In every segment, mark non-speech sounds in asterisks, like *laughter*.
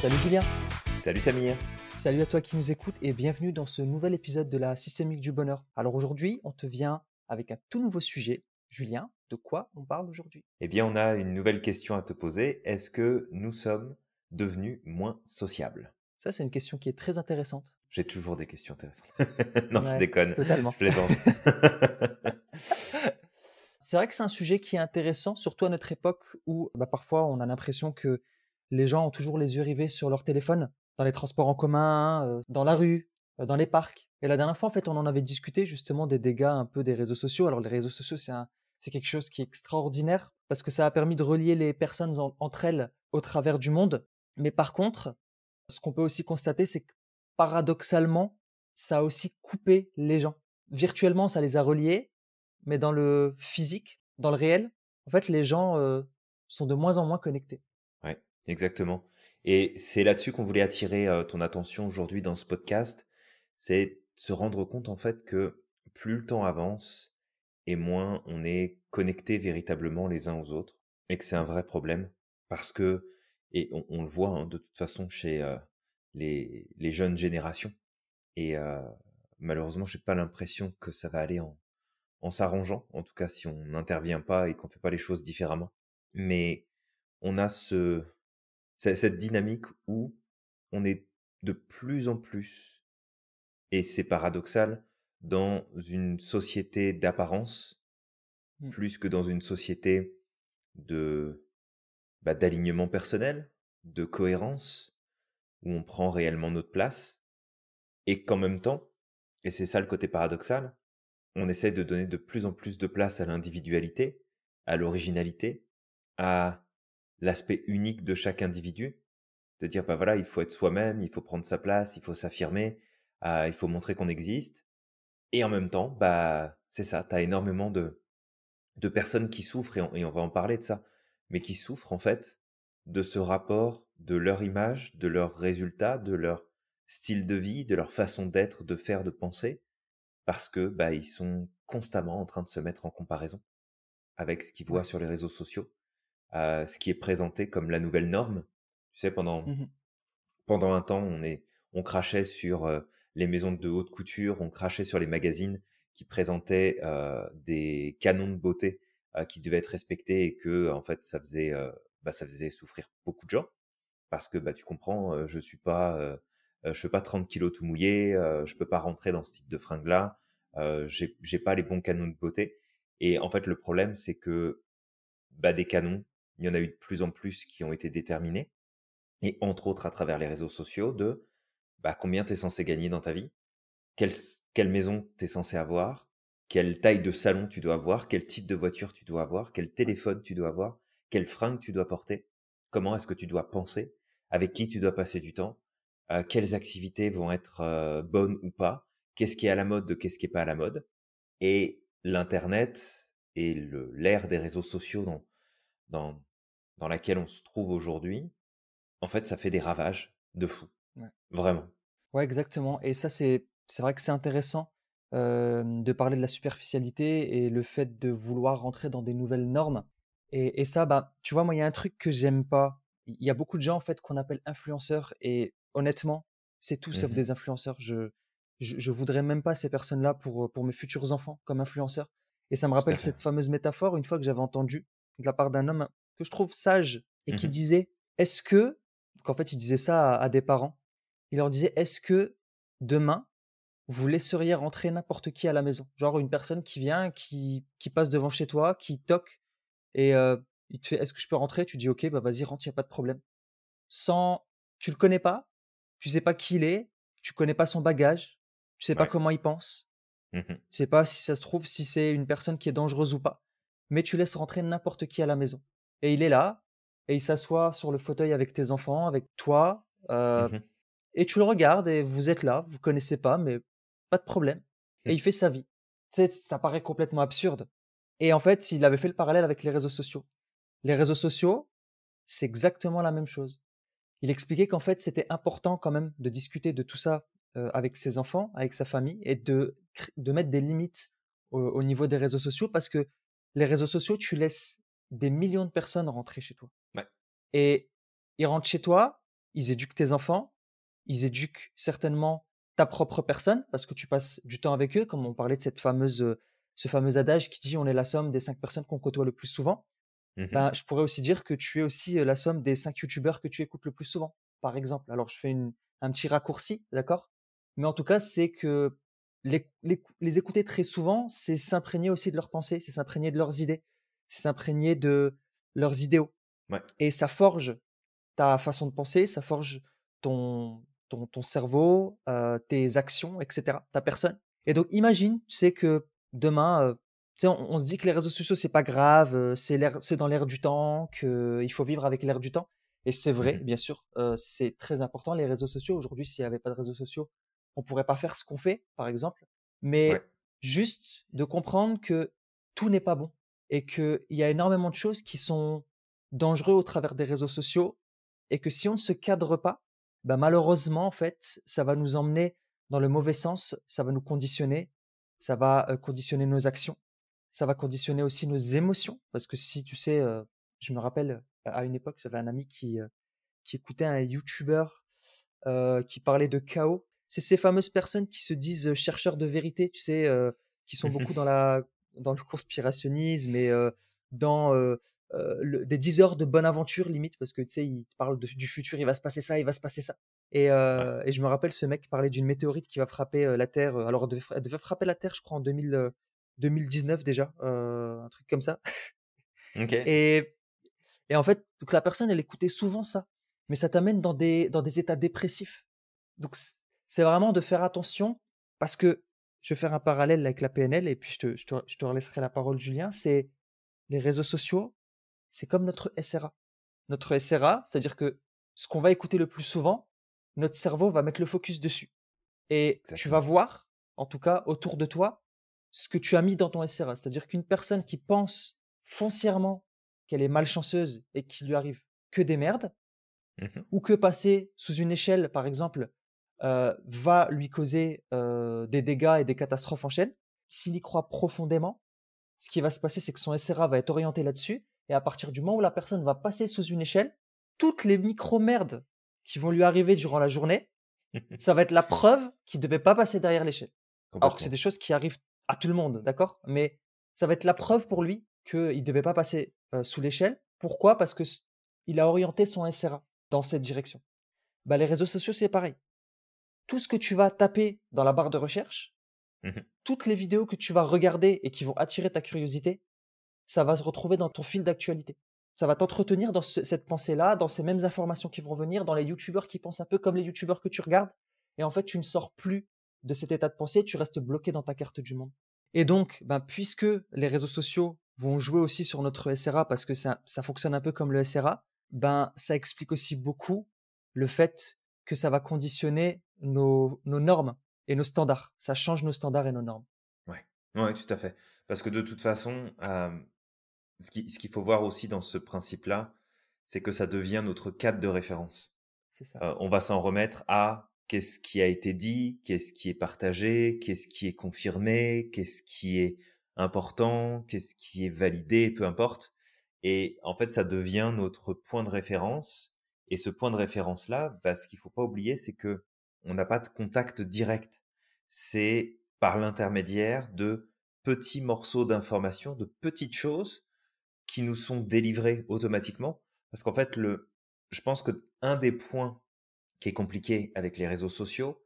Salut Julien. Salut Samir. Salut à toi qui nous écoutes et bienvenue dans ce nouvel épisode de la Systémique du Bonheur. Alors aujourd'hui, on te vient avec un tout nouveau sujet. Julien, de quoi on parle aujourd'hui? Eh bien, on a une nouvelle question à te poser. Est-ce que nous sommes devenus moins sociables? Ça, c'est une question qui est très intéressante. J'ai toujours des questions intéressantes. *laughs* non, Ouais, je déconne. totalement. Je plaisante. *laughs* C'est vrai que c'est un sujet qui est intéressant, surtout à notre époque où bah, parfois on a l'impression que les gens ont toujours les yeux rivés sur leur téléphone, dans les transports en commun, euh, dans la rue, euh, dans les parcs. Et la dernière fois, en fait, on en avait discuté justement des dégâts un peu des réseaux sociaux. Alors les réseaux sociaux, c'est quelque chose qui est extraordinaire parce que ça a permis de relier les personnes en- entre elles au travers du monde. Mais par contre, ce qu'on peut aussi constater, c'est que paradoxalement, ça a aussi coupé les gens. Virtuellement, ça les a reliés, mais dans le physique, dans le réel, en fait, les gens euh, sont de moins en moins connectés. Exactement. Et c'est là-dessus qu'on voulait attirer euh, ton attention aujourd'hui dans ce podcast. C'est se rendre compte en fait que plus le temps avance et moins on est connecté véritablement les uns aux autres et que c'est un vrai problème parce que, et on, le voit hein, de toute façon chez euh, les, les jeunes générations et euh, malheureusement j'ai pas l'impression que ça va aller en, en s'arrangeant, en tout cas si on n'intervient pas et qu'on fait pas les choses différemment. Mais on a ce, cette dynamique où on est de plus en plus, et c'est paradoxal, dans une société d'apparence Mm. plus que dans une société de bah, d'alignement personnel, de cohérence, où on prend réellement notre place, et qu'en même temps, et c'est ça le côté paradoxal, on essaie de donner de plus en plus de place à l'individualité, à l'originalité, à l'aspect unique de chaque individu, de dire bah voilà, il faut être soi-même, il faut prendre sa place, il faut s'affirmer, euh, il faut montrer qu'on existe. Et en même temps, bah c'est ça, tu as énormément de, de personnes qui souffrent, et on, et on va en parler de ça, mais qui souffrent en fait de ce rapport de leur image, de leurs résultats, de leur style de vie, de leur façon d'être, de faire, de penser, parce que bah ils sont constamment en train de se mettre en comparaison avec ce qu'ils voient sur les réseaux sociaux, euh, ce qui est présenté comme la nouvelle norme. Tu sais, pendant Mhm. pendant un temps, on est on crachait sur euh, les maisons de haute couture, on crachait sur les magazines qui présentaient euh, des canons de beauté euh, qui devaient être respectés et que en fait ça faisait euh, bah, ça faisait souffrir beaucoup de gens parce que bah tu comprends, euh, je suis pas je fais pas 30 kilos tout mouillé, euh, je peux pas rentrer dans ce type de fringue là, euh, j'ai j'ai pas les bons canons de beauté et en fait le problème c'est que bah, des canons, il y en a eu de plus en plus qui ont été déterminés et entre autres à travers les réseaux sociaux de bah, combien tu es censé gagner dans ta vie, quelle, quelle maison tu es censé avoir, quelle taille de salon tu dois avoir, quel type de voiture tu dois avoir, quel téléphone tu dois avoir, quelle fringue tu dois porter, comment est-ce que tu dois penser, avec qui tu dois passer du temps, euh, quelles activités vont être euh, bonnes ou pas, qu'est-ce qui est à la mode de qu'est-ce qui est pas à la mode. Et l'Internet et l'ère des réseaux sociaux dans, dans laquelle on se trouve aujourd'hui, en fait, ça fait des ravages de fou. Ouais. Vraiment. Ouais, exactement. Et ça, c'est c'est vrai que c'est intéressant euh, de parler de la superficialité et le fait de vouloir rentrer dans des nouvelles normes. Et, et ça, bah, tu vois, moi, il y a un truc que j'aime pas. Il y a beaucoup de gens, en fait, qu'on appelle influenceurs. Et honnêtement, c'est tout sauf Mhm. des influenceurs. Je, je, je voudrais même pas ces personnes-là pour, pour mes futurs enfants comme influenceurs. Et ça me rappelle cette fameuse métaphore, une fois que j'avais entendu de la part d'un homme que je trouve sage et qui Mhm. disait, est-ce que, qu'en fait, il disait ça à- à des parents, il leur disait Est-ce que demain, vous laisseriez rentrer n'importe qui à la maison? Genre une personne qui vient, qui, qui passe devant chez toi, qui toque, et euh, il te fait Est-ce que je peux rentrer? Tu dis Ok, bah vas-y, rentre, il n'y a pas de problème. Sans. Tu le connais pas, tu sais pas qui il est, tu connais pas son bagage, tu sais pas comment il pense, Mhm. tu sais pas si ça se trouve, si c'est une personne qui est dangereuse ou pas. Mais tu laisses rentrer n'importe qui à la maison. Et il est là, et il s'assoit sur le fauteuil avec tes enfants, avec toi, euh, Mhm. et tu le regardes et vous êtes là, vous connaissez pas, mais pas de problème. Et il fait sa vie. Tu sais, ça paraît complètement absurde. Et en fait, il avait fait le parallèle avec les réseaux sociaux. Les réseaux sociaux, c'est exactement la même chose. Il expliquait qu'en fait, c'était important quand même de discuter de tout ça euh, avec ses enfants, avec sa famille, et de, de mettre des limites au, au niveau des réseaux sociaux, parce que les réseaux sociaux, tu laisses des millions de personnes rentrer chez toi. Ouais. Et ils rentrent chez toi, ils éduquent tes enfants, ils éduquent certainement ta propre personne parce que tu passes du temps avec eux, comme on parlait de cette fameuse, euh, ce fameux adage qui dit on est la somme des cinq personnes qu'on côtoie le plus souvent. Mmh Ben, je pourrais aussi dire que tu es aussi euh, la somme des cinq youtubeurs que tu écoutes le plus souvent, par exemple. Alors, je fais une, un petit raccourci, d'accord? Mais en tout cas, c'est que les, les, les écouter très souvent, c'est s'imprégner aussi de leurs pensées, c'est s'imprégner de leurs idées, s'imprégner de leurs idéaux. Ouais. Et ça forge ta façon de penser, ça forge ton, ton, ton cerveau, euh, tes actions, etc., ta personne. Et donc, imagine, tu sais, que demain, euh, tu sais, on, on, se dit que les réseaux sociaux, c'est pas grave, euh, c'est dans l'air du temps, qu'il faut vivre avec l'air du temps. Et c'est vrai, Mmh bien sûr, c'est très important, les réseaux sociaux. Aujourd'hui, s'il n'y avait pas de réseaux sociaux, on pourrait pas faire ce qu'on fait, par exemple. Mais Ouais. juste de comprendre que tout n'est pas bon et qu'il y a énormément de choses qui sont dangereux au travers des réseaux sociaux et que si on ne se cadre pas, bah malheureusement, en fait, ça va nous emmener dans le mauvais sens, ça va nous conditionner, ça va conditionner nos actions, ça va conditionner aussi nos émotions. Parce que si tu sais, je me rappelle à une époque, j'avais un ami qui, qui écoutait un YouTuber qui parlait de chaos. C'est ces fameuses personnes qui se disent chercheurs de vérité, tu sais, qui sont beaucoup dans, la, dans le conspirationnisme et euh, dans le, des 10 heures de bonne aventure, limite, parce que tu sais, ils parlent de, du futur, il va se passer ça, il va se passer ça. Et, ouais. et je me rappelle, ce mec parlait d'une météorite qui va frapper la Terre. Alors, elle devait, elle devait, frapper la Terre, je crois, en 2000, 2019 déjà, un truc comme ça. *laughs* Et, et en fait, donc la personne, elle écoutait souvent ça, mais ça t'amène dans des, dans des états dépressifs. Donc, c'est vraiment de faire attention parce que je vais faire un parallèle avec la PNL et puis je te, je te, je te laisserai la parole, Julien. C'est les réseaux sociaux, c'est comme notre SRA. Notre SRA, c'est-à-dire que ce qu'on va écouter le plus souvent, notre cerveau va mettre le focus dessus. Et Exactement. tu vas voir, en tout cas, autour de toi, ce que tu as mis dans ton SRA. C'est-à-dire qu'une personne qui pense foncièrement qu'elle est malchanceuse et qu'il lui arrive que des merdes, mmh ou que passer sous une échelle, par exemple, euh, va lui causer euh, des dégâts et des catastrophes en chaîne, s'il y croit profondément, ce qui va se passer, c'est que son SRA va être orienté là-dessus, et à partir du moment où la personne va passer sous une échelle, toutes les micro-merdes qui vont lui arriver durant la journée, *laughs* ça va être la preuve qu'il ne devait pas passer derrière l'échelle. Alors que c'est des choses qui arrivent à tout le monde, d'accord? Mais ça va être la preuve pour lui qu'il ne devait pas passer euh, sous l'échelle. Pourquoi? Parce que il a orienté son SRA dans cette direction. Bah, les réseaux sociaux, c'est pareil. Tout ce que tu vas taper dans la barre de recherche, mmh toutes les vidéos que tu vas regarder et qui vont attirer ta curiosité, ça va se retrouver dans ton fil d'actualité. Ça va t'entretenir dans ce, cette pensée-là, dans ces mêmes informations qui vont venir, dans les youtubeurs qui pensent un peu comme les youtubeurs que tu regardes. Et en fait, tu ne sors plus de cet état de pensée, tu restes bloqué dans ta carte du monde. Et donc, ben, puisque les réseaux sociaux vont jouer aussi sur notre SRA parce que ça, ça fonctionne un peu comme le SRA, ben, ça explique aussi beaucoup le fait que ça va conditionner nos, nos normes et nos standards. Ça change nos standards et nos normes. Ouais, ouais, tout à fait. Parce que de toute façon, euh, ce qu'il ce faut voir aussi dans ce principe-là, c'est que ça devient notre cadre de référence. C'est ça. Euh, on va s'en remettre à qu'est-ce qui a été dit, qu'est-ce qui est partagé, qu'est-ce qui est confirmé, qu'est-ce qui est important, qu'est-ce qui est validé, peu importe. Et en fait, ça devient notre point de référence. Et ce point de référence-là, bah, ce qu'il faut pas oublier, c'est que on n'a pas de contact direct. C'est par l'intermédiaire de petits morceaux d'informations, de petites choses qui nous sont délivrées automatiquement. Parce qu'en fait, le, je pense que un des points qui est compliqué avec les réseaux sociaux,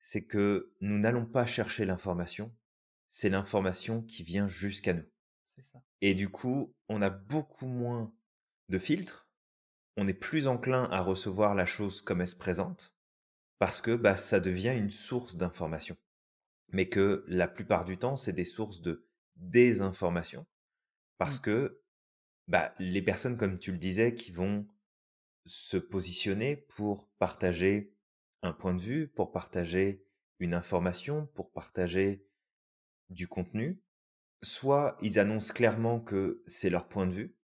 c'est que nous n'allons pas chercher l'information, c'est l'information qui vient jusqu'à nous. Ça. Et du coup, on a beaucoup moins de filtres, on est plus enclin à recevoir la chose comme elle se présente, parce que bah, ça devient une source d'information. Mais que la plupart du temps, c'est des sources de désinformation, parce mmh. que bah, les personnes, comme tu le disais, qui vont se positionner pour partager un point de vue, pour partager une information, pour partager du contenu, soit ils annoncent clairement que c'est leur point de vue,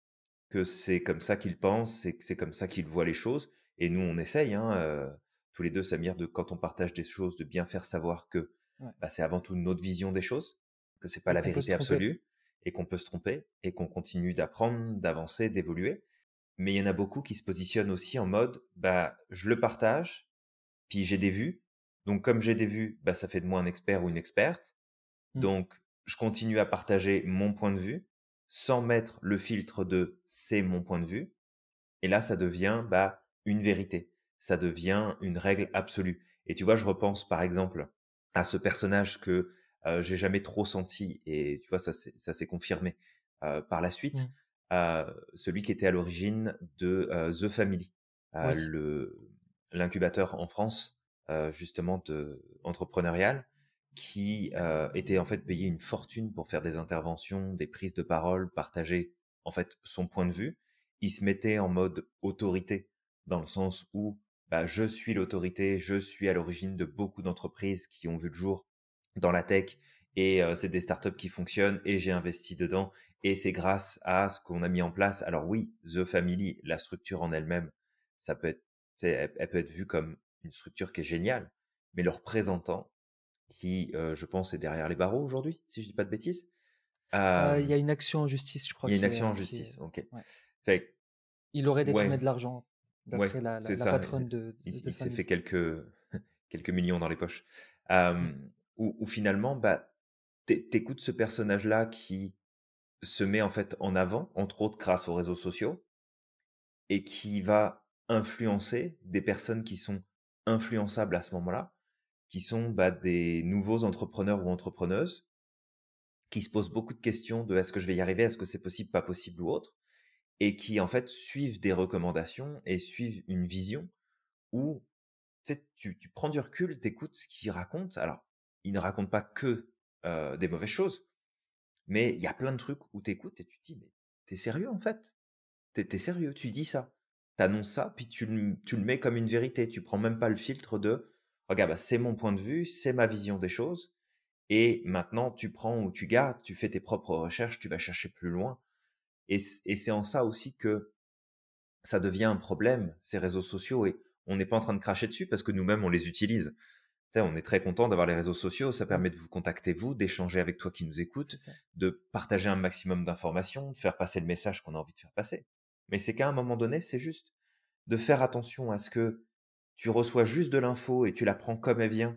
que c'est comme ça qu'ils pensent, et que c'est comme ça qu'ils voient les choses, et nous on essaye, hein, euh, tous les deux, Samir, de quand on partage des choses, de bien faire savoir que ouais. bah, c'est avant tout notre vision des choses, que c'est pas et la vérité absolue, et qu'on peut se tromper, et qu'on continue d'apprendre, d'avancer, d'évoluer. mais il y en a beaucoup qui se positionnent aussi en mode, bah, je le partage, puis j'ai des vues. Donc, comme j'ai des vues, bah, ça fait de moi un expert ou une experte. Mmh. Donc, je continue à partager mon point de vue sans mettre le filtre de c'est mon point de vue. Et là, ça devient bah, une vérité. Ça devient une règle absolue. Et tu vois, je repense par exemple à ce personnage que euh, j'ai jamais trop senti, et tu vois, ça s'est confirmé euh, par la suite, mmh. euh, celui qui était à l'origine de The Family, l'incubateur en France, justement, de, entrepreneurial, qui était en fait payé une fortune pour faire des interventions, des prises de parole, partager en fait son point de vue. Il se mettait en mode autorité, dans le sens où bah, je suis l'autorité, je suis à l'origine de beaucoup d'entreprises qui ont vu le jour dans la tech et c'est des startups qui fonctionnent et j'ai investi dedans et c'est grâce à ce qu'on a mis en place. Alors oui, The Family, la structure en elle-même, ça peut être, elle, peut être vue comme une structure qui est géniale, mais le représentant qui, je pense, est derrière les barreaux aujourd'hui, si je dis pas de bêtises. il y a une action en justice, je crois. Il y a une action en justice, ok. il aurait détourné de l'argent d'après la, patronne de. il, s'est fait quelques *laughs* quelques millions dans les poches. Mmh. Ou finalement, bah, t'écoutes ce personnage-là qui se met en fait en avant, entre autres grâce aux réseaux sociaux, et qui va influencer des personnes qui sont influençables à ce moment-là, qui sont bah, des nouveaux entrepreneurs ou entrepreneuses, qui se posent beaucoup de questions de est-ce que je vais y arriver, est-ce que c'est possible, pas possible ou autre, et qui en fait suivent des recommandations et suivent une vision où tu, tu prends du recul, t'écoutes ce qu'ils racontent. Alors, ils ne racontent pas que des mauvaises choses. Mais il y a plein de trucs où tu écoutes et tu te dis, mais t'es sérieux en fait? T'es es sérieux, tu dis ça. T'annonces ça, puis tu tu le mets comme une vérité. Tu prends même pas le filtre de, regarde, bah, c'est mon point de vue, c'est ma vision des choses. Et maintenant, tu prends ou tu gardes, tu fais tes propres recherches, tu vas chercher plus loin. Et, et c'est en ça aussi que ça devient un problème, ces réseaux sociaux. Et on n'est pas en train de cracher dessus parce que nous-mêmes, on les utilise on est très content d'avoir les réseaux sociaux. Ça mmh. permet de vous contacter, vous, d'échanger avec toi qui nous écoute, de partager un maximum d'informations, de faire passer le message qu'on a envie de faire passer. Mais c'est qu'à un moment donné, c'est juste de faire attention à ce que tu reçois juste de l'info et tu la prends comme elle vient.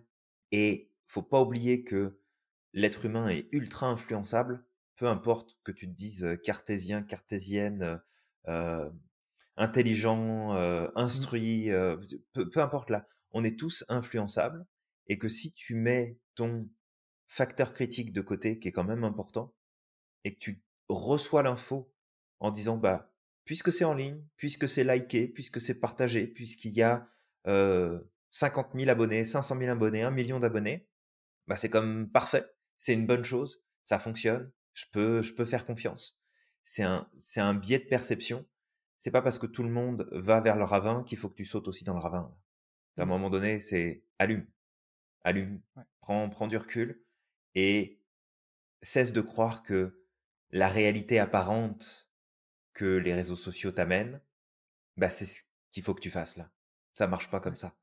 Et faut pas oublier que l'être humain est ultra influençable, peu importe que tu te dises cartésien, cartésienne, euh, intelligent, mmh. instruit, peu importe là, on est tous influençables et que si tu mets ton facteur critique de côté, qui est quand même important, et que tu reçois l'info en disant, bah, puisque c'est en ligne, puisque c'est liké, puisque c'est partagé, puisqu'il y a euh, 50 000 abonnés, 500 000 abonnés, 1 million d'abonnés, bah, c'est comme parfait, c'est une bonne chose, ça fonctionne, je peux, je peux faire confiance. C'est un, c'est un biais de perception. C'est pas parce que tout le monde va vers le ravin qu'il faut que tu sautes aussi dans le ravin. À un mmh. moment donné, c'est allume allume, prends, du recul et cesse de croire que la réalité apparente que les réseaux sociaux t'amènent, bah c'est ce qu'il faut que tu fasses là. Ça marche pas comme ça.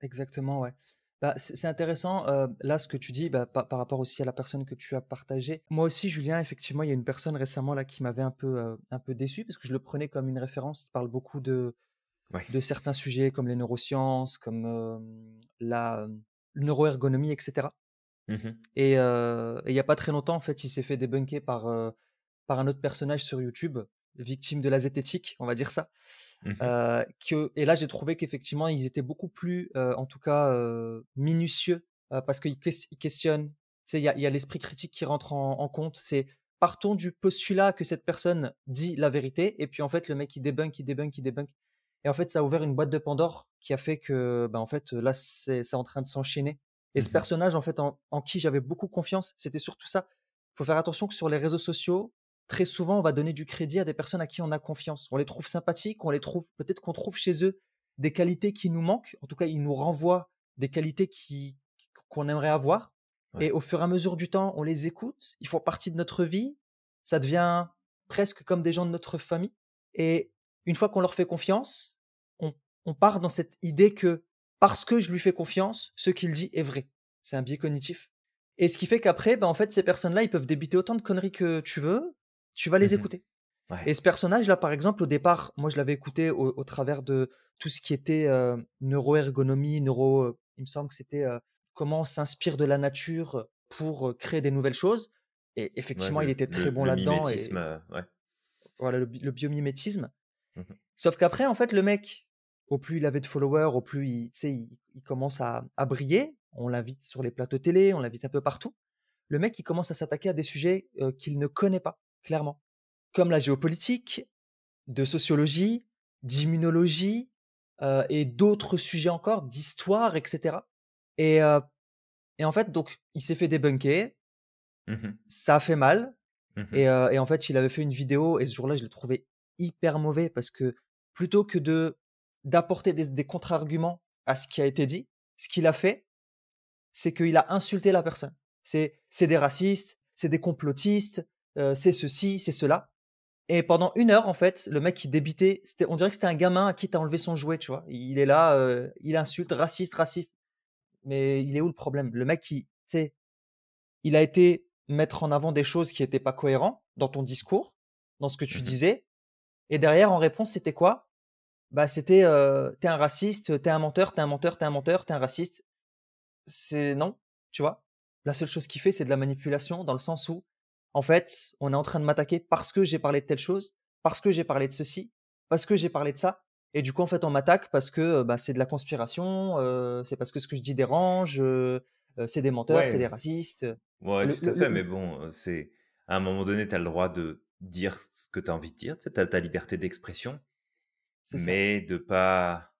Exactement, ouais. Bah, c'est intéressant, là, ce que tu dis bah, par, rapport aussi à la personne que tu as partagée. Moi aussi, Julien, effectivement, il y a une personne récemment là qui m'avait un peu, un peu déçu parce que je le prenais comme une référence. Il parle beaucoup de, de certains sujets comme les neurosciences, comme la, neuroergonomie, etc. Mmh et il n'y a pas très longtemps, en fait, il s'est fait débunker par, par un autre personnage sur YouTube, victime de la zététique, on va dire ça. Mmh que, et là, j'ai trouvé qu'effectivement, ils étaient beaucoup plus, en tout cas, minutieux, parce qu'ils questionnent. Il y a, y a l'esprit critique qui rentre en, compte. C'est partons du postulat que cette personne dit la vérité, et puis en fait, le mec, il débunk, il débunk, il débunk. Et en fait, ça a ouvert une boîte de Pandore qui a fait que, bah, en fait, là, c'est en train de s'enchaîner. Et ce mmh personnage, en fait, en, qui j'avais beaucoup confiance, c'était surtout ça. Il faut faire attention que sur les réseaux sociaux, très souvent, on va donner du crédit à des personnes à qui on a confiance. On les trouve sympathiques, on les trouve, peut-être qu'on trouve chez eux des qualités qui nous manquent. En tout cas, ils nous renvoient des qualités qui qu'on aimerait avoir. Et au fur et à mesure du temps, on les écoute. Ils font partie de notre vie. Ça devient presque comme des gens de notre famille. Et une fois qu'on leur fait confiance, on, part dans cette idée que parce que je lui fais confiance, ce qu'il dit est vrai. C'est un biais cognitif. Et ce qui fait qu'après, ben, en fait, ces personnes-là, ils peuvent débiter autant de conneries que tu veux, tu vas les mmh écouter. Et ce personnage-là, par exemple, au départ, moi, je l'avais écouté au, travers de tout ce qui était neuroergonomie, neuro. il me semble que c'était comment on s'inspire de la nature pour créer des nouvelles choses. Et effectivement, il était très bon là-dedans. Et... Voilà, le, biomimétisme. Mmh Sauf qu'après, en fait, le mec, au plus il avait de followers, au plus il, il, il commence à, à briller. On l'invite sur les plateaux télé, on l'invite un peu partout. Le mec, il commence à s'attaquer à des sujets qu'il ne connaît pas, clairement. Comme la géopolitique, de sociologie, d'immunologie et d'autres sujets encore, d'histoire, etc. Et, et en fait, donc, il s'est fait débunker. Mmh Ça a fait mal. Mmh et, et, en fait, il avait fait une vidéo et ce jour-là, je l'ai trouvé hyper mauvais parce que plutôt que de d'apporter des, contre-arguments à ce qui a été dit, ce qu'il a fait, c'est qu'il a insulté la personne. C'est des racistes, c'est des complotistes, c'est ceci, c'est cela. Et pendant une heure, en fait, le mec qui débitait, on dirait que c'était un gamin à qui t'as enlevé son jouet, tu vois. Il est là, il insulte, raciste, raciste. Mais il est où le problème? Le mec qui, tu sais, il a été mettre en avant des choses qui n'étaient pas cohérentes dans ton discours, dans ce que tu mmh disais. Et derrière, en réponse, c'était quoi? Bah, c'était t'es un raciste, t'es un menteur, t'es un menteur, t'es un menteur, t'es un raciste. C'est non, tu vois? La seule chose qu'il fait, c'est de la manipulation dans le sens où, en fait, on est en train de m'attaquer parce que j'ai parlé de telle chose, parce que j'ai parlé de ceci, parce que j'ai parlé de ça. Et du coup, en fait, on m'attaque parce que bah, c'est de la conspiration, c'est parce que ce que je dis dérange, c'est des menteurs, c'est des racistes. Ouais, tout à fait. Mais bon, c'est à un moment donné, tu as le droit de dire ce que tu as envie de dire. Tu as ta liberté d'expression. Mais de pas.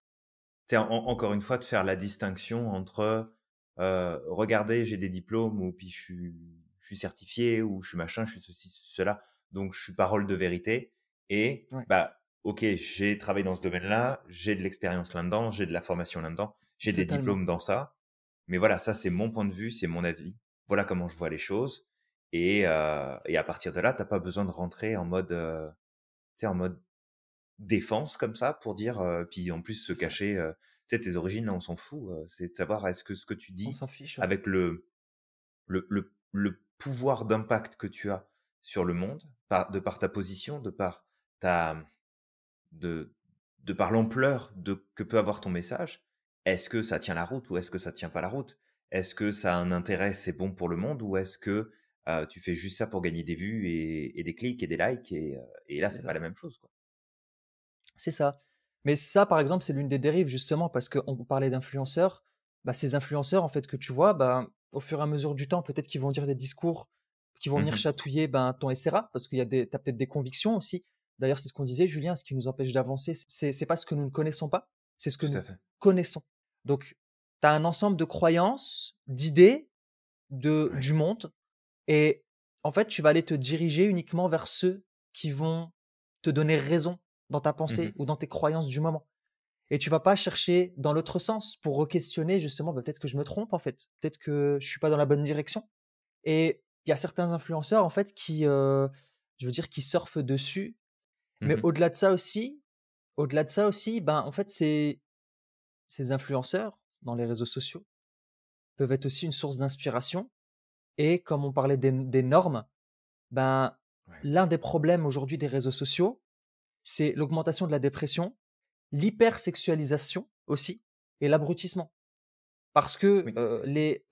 encore une fois, de faire la distinction entre regardez, j'ai des diplômes, ou puis je suis, je suis certifié, ou je suis machin, je suis ceci, cela. Donc, je suis parole de vérité. Et, bah, ok, j'ai travaillé dans ce domaine-là, j'ai de l'expérience là-dedans, j'ai de la formation là-dedans, j'ai des diplômes dans ça. Mais voilà, ça, c'est mon point de vue, c'est mon avis. Voilà comment je vois les choses. Et, euh, et à partir de là, t'as pas besoin de rentrer en mode, euh, en mode défense comme ça pour dire, euh, puis en plus se cacher. Euh, tu sais, tes origines, là, on s'en fout. Euh, c'est de savoir est-ce que ce que tu dis, avec le, le, le, le pouvoir d'impact que tu as sur le monde, par, de par ta position, de par ta, de, de par l'ampleur de que peut avoir ton message, est-ce que ça tient la route ou est-ce que ça tient pas la route? Est-ce que ça a un intérêt, c'est bon pour le monde ou est-ce que tu fais juste ça pour gagner des vues et, des clics et des likes et, et là c'est pas la même chose quoi. C'est ça. Mais ça par exemple c'est l'une des dérives justement parce qu'on parlait d'influenceurs. Bah, ces influenceurs en fait que tu vois, bah, au fur et à mesure du temps peut-être qu'ils vont dire des discours qui vont venir mmh chatouiller ben, ton SRA parce qu'il y a des, as peut-être des convictions aussi. D'ailleurs c'est ce qu'on disait Julien, ce qui nous empêche d'avancer, c'est pas ce que nous ne connaissons pas, c'est ce que nous connaissons. Donc, tu as un ensemble de croyances, d'idées de, du monde, et en fait, tu vas aller te diriger uniquement vers ceux qui vont te donner raison dans ta mmh pensée ou dans tes croyances du moment. Et tu vas pas chercher dans l'autre sens pour re-questionner justement, bah, peut-être que je me trompe en fait, peut-être que je suis pas dans la bonne direction. Et il y a certains influenceurs en fait qui, euh, je veux dire, qui surfent dessus. Mais mmh au-delà de ça aussi, au-delà de ça aussi, ben en fait c'est ces influenceurs dans les réseaux sociaux peuvent être aussi une source d'inspiration. Et comme on parlait des, normes, ben, l'un des problèmes aujourd'hui des réseaux sociaux, c'est l'augmentation de la dépression, l'hypersexualisation aussi, et l'abrutissement. Parce que les,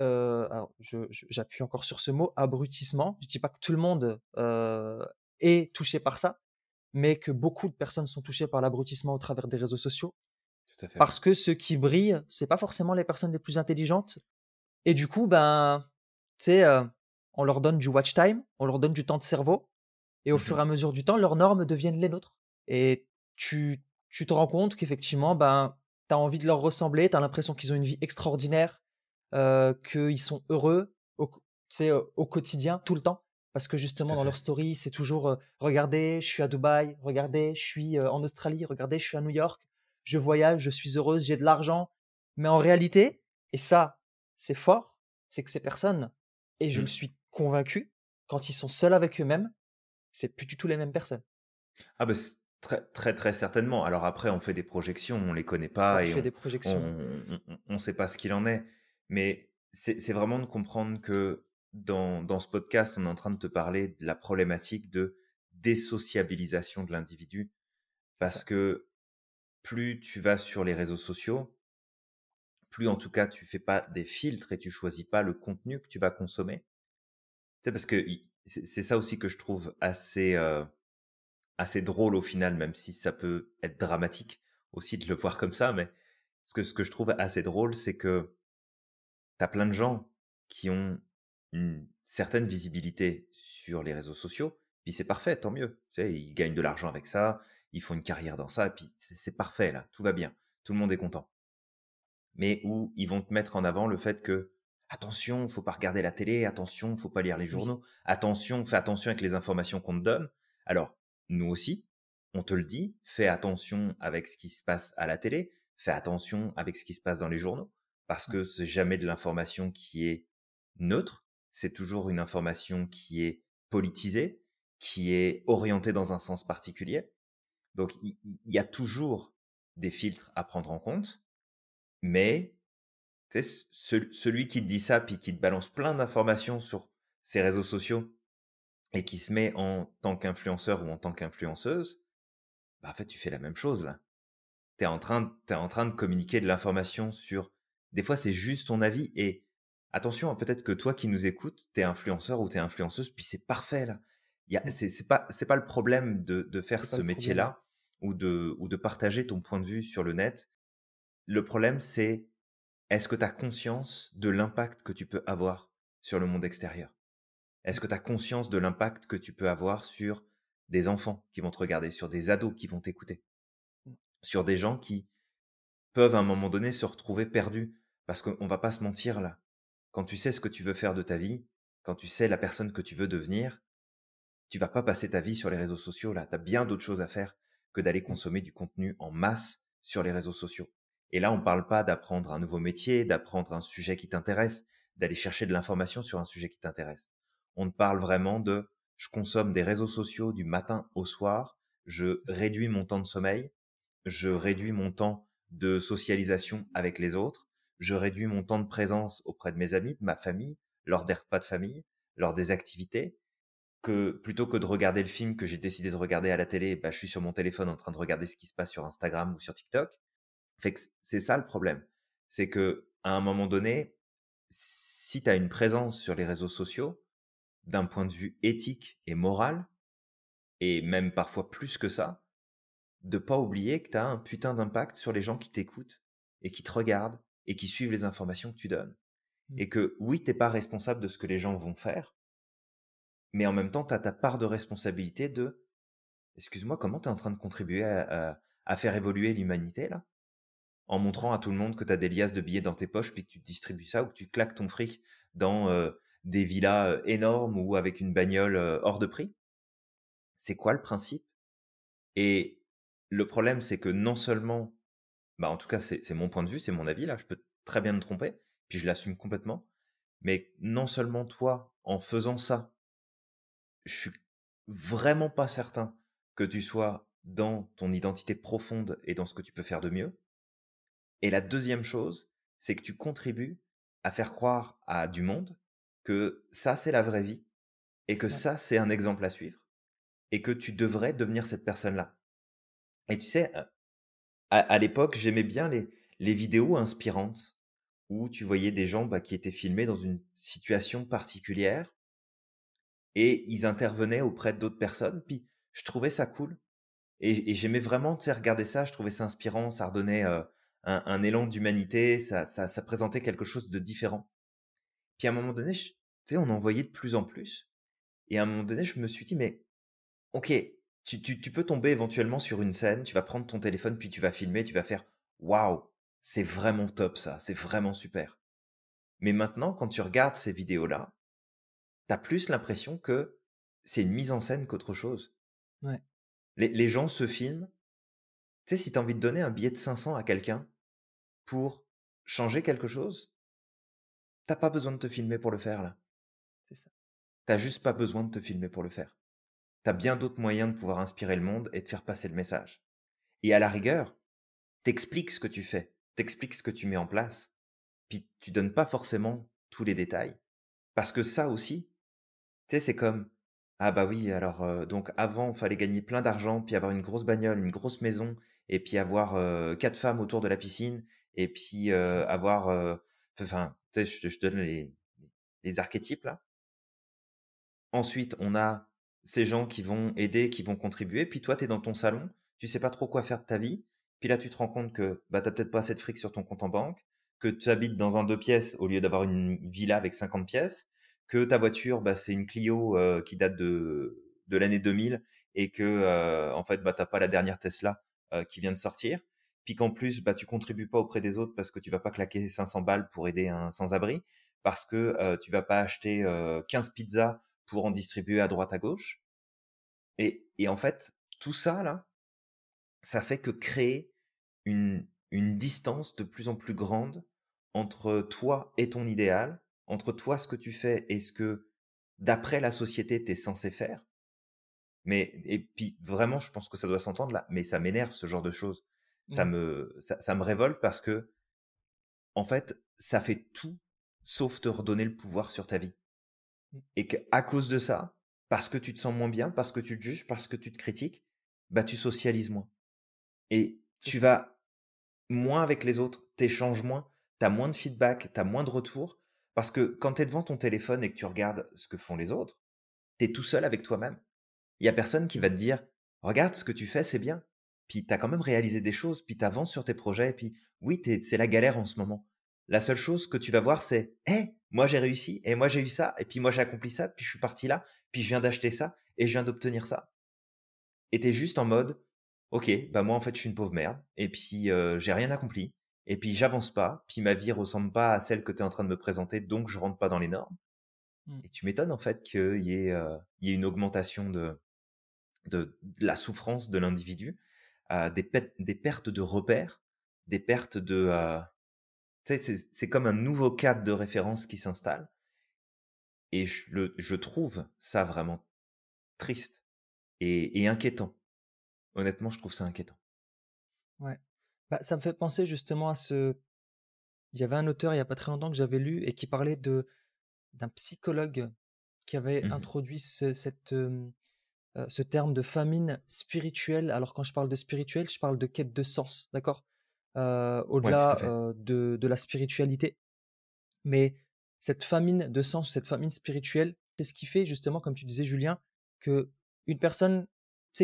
j'appuie encore sur ce mot, abrutissement. Je dis pas que tout le monde est touché par ça, mais que beaucoup de personnes sont touchées par l'abrutissement au travers des réseaux sociaux. Parce que ceux qui brillent, c'est pas forcément les personnes les plus intelligentes. Et du coup, ben, tu on leur donne du watch time, on leur donne du temps de cerveau, et au mmh fur et à mesure du temps, leurs normes deviennent les nôtres. Et tu, tu te rends compte qu'effectivement, ben, tu as envie de leur ressembler, tu as l'impression qu'ils ont une vie extraordinaire, euh, qu'ils sont heureux au, euh, au quotidien, tout le temps. Parce que justement, dans leur story, c'est toujours regardez, je suis à Dubaï, regardez, je suis en Australie, regardez, je suis à New York, je voyage, je suis heureuse, j'ai de l'argent. Mais en réalité, et ça, c'est fort, c'est que ces personnes, et je le mmh. suis convaincu, quand ils sont seuls avec eux-mêmes, c'est plus du tout les mêmes personnes. Ah bah très très très certainement. Alors après, on fait des projections, on les connaît pas et on, des projections. on, ne sait pas ce qu'il en est. Mais c'est vraiment de comprendre que dans, dans ce podcast, on est en train de te parler de la problématique de désociabilisation de l'individu. Parce que plus tu vas sur les réseaux sociaux, plus en tout cas tu fais pas des filtres et tu choisis pas le contenu que tu vas consommer. C'est parce que c'est ça aussi que je trouve assez euh, assez drôle au final, même si ça peut être dramatique aussi de le voir comme ça. Mais ce que ce que je trouve assez drôle, c'est que tu as plein de gens qui ont une certaine visibilité sur les réseaux sociaux, puis c'est parfait, tant mieux. Tu sais, ils gagnent de l'argent avec ça, ils font une carrière dans ça, puis c'est parfait là, tout va bien, tout le monde est content. Mais où ils vont te mettre en avant le fait que attention, faut pas regarder la télé, attention, faut pas lire les journaux, attention, fais attention avec les informations qu'on te donne. Alors, nous aussi, on te le dit, fais attention avec ce qui se passe à la télé, fais attention avec ce qui se passe dans les journaux, parce que c'est jamais de l'information qui est neutre, c'est toujours une information qui est politisée, qui est orientée dans un sens particulier. Donc il y, a toujours des filtres à prendre en compte, mais celui qui te dit ça, puis qui te balance plein d'informations sur ses réseaux sociaux et qui se met en tant qu'influenceur ou en tant qu'influenceuse, bah en fait tu fais la même chose là. Tu es, en train, es en train de communiquer de l'information sur... Des fois c'est juste ton avis et attention, hein, peut-être que toi qui nous écoutes, tu es influenceur ou tu es influenceuse, puis c'est parfait là. Mmh. C'est pas, pas le problème de, de faire ce métier-là ou de, ou de partager ton point de vue sur le net. Le problème, c'est est-ce que tu as conscience de l'impact que tu peux avoir sur le monde extérieur? Est-ce que tu as conscience de l'impact que tu peux avoir sur des enfants qui vont te regarder, sur des ados qui vont t'écouter, mmh. sur des gens qui peuvent à un moment donné se retrouver perdus? Parce qu'on va pas se mentir là. Quand tu sais ce que tu veux faire de ta vie, quand tu sais la personne que tu veux devenir, tu vas pas passer ta vie sur les réseaux sociaux là. Tu as bien d'autres choses à faire que d'aller mmh. consommer du contenu en masse sur les réseaux sociaux. Et là, on ne parle pas d'apprendre un nouveau métier, d'apprendre un sujet qui t'intéresse, d'aller chercher de l'information sur un sujet qui t'intéresse. On parle vraiment de je consomme des réseaux sociaux du matin au soir, je réduis mon temps de sommeil, je réduis mon temps de socialisation avec les autres, je réduis mon temps de présence auprès de mes amis, de ma famille, lors des repas de famille, lors des activités, que plutôt que de regarder le film que j'ai décidé de regarder à la télé, bah, je suis sur mon téléphone en train de regarder ce qui se passe sur Instagram ou sur TikTok. C'est ça le problème. C'est que à un moment donné, si tu as une présence sur les réseaux sociaux, d'un point de vue éthique et moral, et même parfois plus que ça, de pas oublier que tu as un putain d'impact sur les gens qui t'écoutent et qui te regardent et qui suivent les informations que tu donnes. Mmh. Et que oui, t'es pas responsable de ce que les gens vont faire, mais en même temps, tu as ta part de responsabilité de, excuse-moi, comment tu es en train de contribuer à, faire évoluer l'humanité là? En montrant à tout le monde que tu as des liasses de billets dans tes poches, puis que tu distribues ça, ou que tu claques ton fric dans euh, des villas énormes ou avec une bagnole hors de prix? C'est quoi le principe? Et le problème, c'est que non seulement, bah en tout cas, c'est mon point de vue, c'est mon avis là, je peux très bien me tromper, puis je l'assume complètement, mais non seulement toi, en faisant ça, je suis vraiment pas certain que tu sois dans ton identité profonde et dans ce que tu peux faire de mieux. Et la deuxième chose, c'est que tu contribues à faire croire à du monde que ça, c'est la vraie vie et que ça, c'est un exemple à suivre et que tu devrais devenir cette personne-là. Et tu sais, à, l'époque, j'aimais bien les, les vidéos inspirantes où tu voyais des gens bah, qui étaient filmés dans une situation particulière et ils intervenaient auprès d'autres personnes. Puis je trouvais ça cool. Et, j'aimais vraiment, tu sais, regarder ça. Je trouvais ça inspirant. Ça redonnait euh, un, élan d'humanité. Ça, ça, présentait quelque chose de différent. Puis à un moment donné, tu sais, on en voyait de plus en plus. Et à un moment donné, je me suis dit, mais ok, tu, tu, tu peux tomber éventuellement sur une scène. Tu vas prendre ton téléphone, puis tu vas filmer. Tu vas faire, waouh, c'est vraiment top ça. C'est vraiment super. Mais maintenant, quand tu regardes ces vidéos-là, t'as plus l'impression que c'est une mise en scène qu'autre chose. Ouais. Les, gens se filment. Tu sais, si t'as envie de donner un billet de 500 à quelqu'un pour changer quelque chose, t'as pas besoin de te filmer pour le faire là. C'est ça. T'as juste pas besoin de te filmer pour le faire. T'as bien d'autres moyens de pouvoir inspirer le monde et de faire passer le message. Et à la rigueur, t'expliques ce que tu fais, t'expliques ce que tu mets en place, puis tu donnes pas forcément tous les détails, parce que ça aussi, tu sais, c'est comme Ah bah oui, alors, heu, donc avant, fallait gagner plein d'argent, puis avoir une grosse bagnole, une grosse maison et puis avoir, heu, 4 femmes autour de la piscine et puis, heu, avoir, enfin, je te je donne les archétypes là. Ensuite, on a ces gens qui vont aider, qui vont contribuer, puis toi, tu es dans ton salon, tu sais pas trop quoi faire de ta vie, puis là, tu te rends compte que, bah, tu as peut-être pas assez de fric sur ton compte en banque, que tu habites dans un 2 pièces au lieu d'avoir une villa avec 50 pièces, que ta voiture, bah, c'est une Clio, heu, qui date de de l'année 2000 et que, heu, en fait, bah, tu pas la dernière Tesla, heu, qui vient de sortir. Puis qu'en plus, bah, tu contribues pas auprès des autres parce que tu vas pas claquer 500 balles pour aider un sans-abri, parce que, heu, tu vas pas acheter, heu, 15 pizzas pour en distribuer à droite à gauche. Et, et en fait, tout ça là, ça fait que créer une, une distance de plus en plus grande entre toi et ton idéal, entre toi ce que tu fais et ce que d'après la société tu es censé faire. Mais et puis vraiment, je pense que ça doit s'entendre là, mais ça m'énerve ce genre de choses. Ça Mmh. me ça, ça me révolte parce que en fait, ça fait tout sauf te redonner le pouvoir sur ta vie. Mmh. Et qu'à cause de ça, parce que tu te sens moins bien, parce que tu te juges, parce que tu te critiques, bah, tu socialises moins. Et tu vas moins avec les autres, t'échanges moins, tu as moins de feedback, tu as moins de retours. Parce que quand tu es devant ton téléphone et que tu regardes ce que font les autres, tu es tout seul avec toi-même. Il y a personne qui va te dire regarde ce que tu fais, c'est bien. Puis tu as quand même réalisé des choses, puis tu avances sur tes projets, puis oui, c'est la galère en ce moment. La seule chose que tu vas voir, c'est hé, moi j'ai réussi, et moi j'ai eu ça, et puis moi j'ai accompli ça, puis je suis parti là, puis je viens d'acheter ça, et je viens d'obtenir ça. Et tu es juste en mode ok, bah moi en fait je suis une pauvre merde, et puis euh, j'ai rien accompli, et puis j'avance pas, puis ma vie ressemble pas à celle que tu es en train de me présenter, donc je rentre pas dans les normes. Mmh. Et tu m'étonnes en fait qu'il y, ait, euh, il y ait une augmentation de, de, de la souffrance de l'individu, euh, des, pertes de repères, des pertes de... euh, c'est comme un nouveau cadre de référence qui s'installe. Et je, le, je trouve ça vraiment triste et, et inquiétant. Honnêtement, je trouve ça inquiétant. Ouais. Bah, ça me fait penser justement à ce il y avait un auteur il y a pas très longtemps que j'avais lu et qui parlait de d'un psychologue qui avait Mhm. introduit ce cette, heu, ce terme de famine spirituelle. Alors quand je parle de spirituel, je parle de quête de sens, d'accord? À au-delà, heu, de de la spiritualité. Mais cette famine de sens, cette famine spirituelle, c'est ce qui fait justement, comme tu disais Julien, que une personne,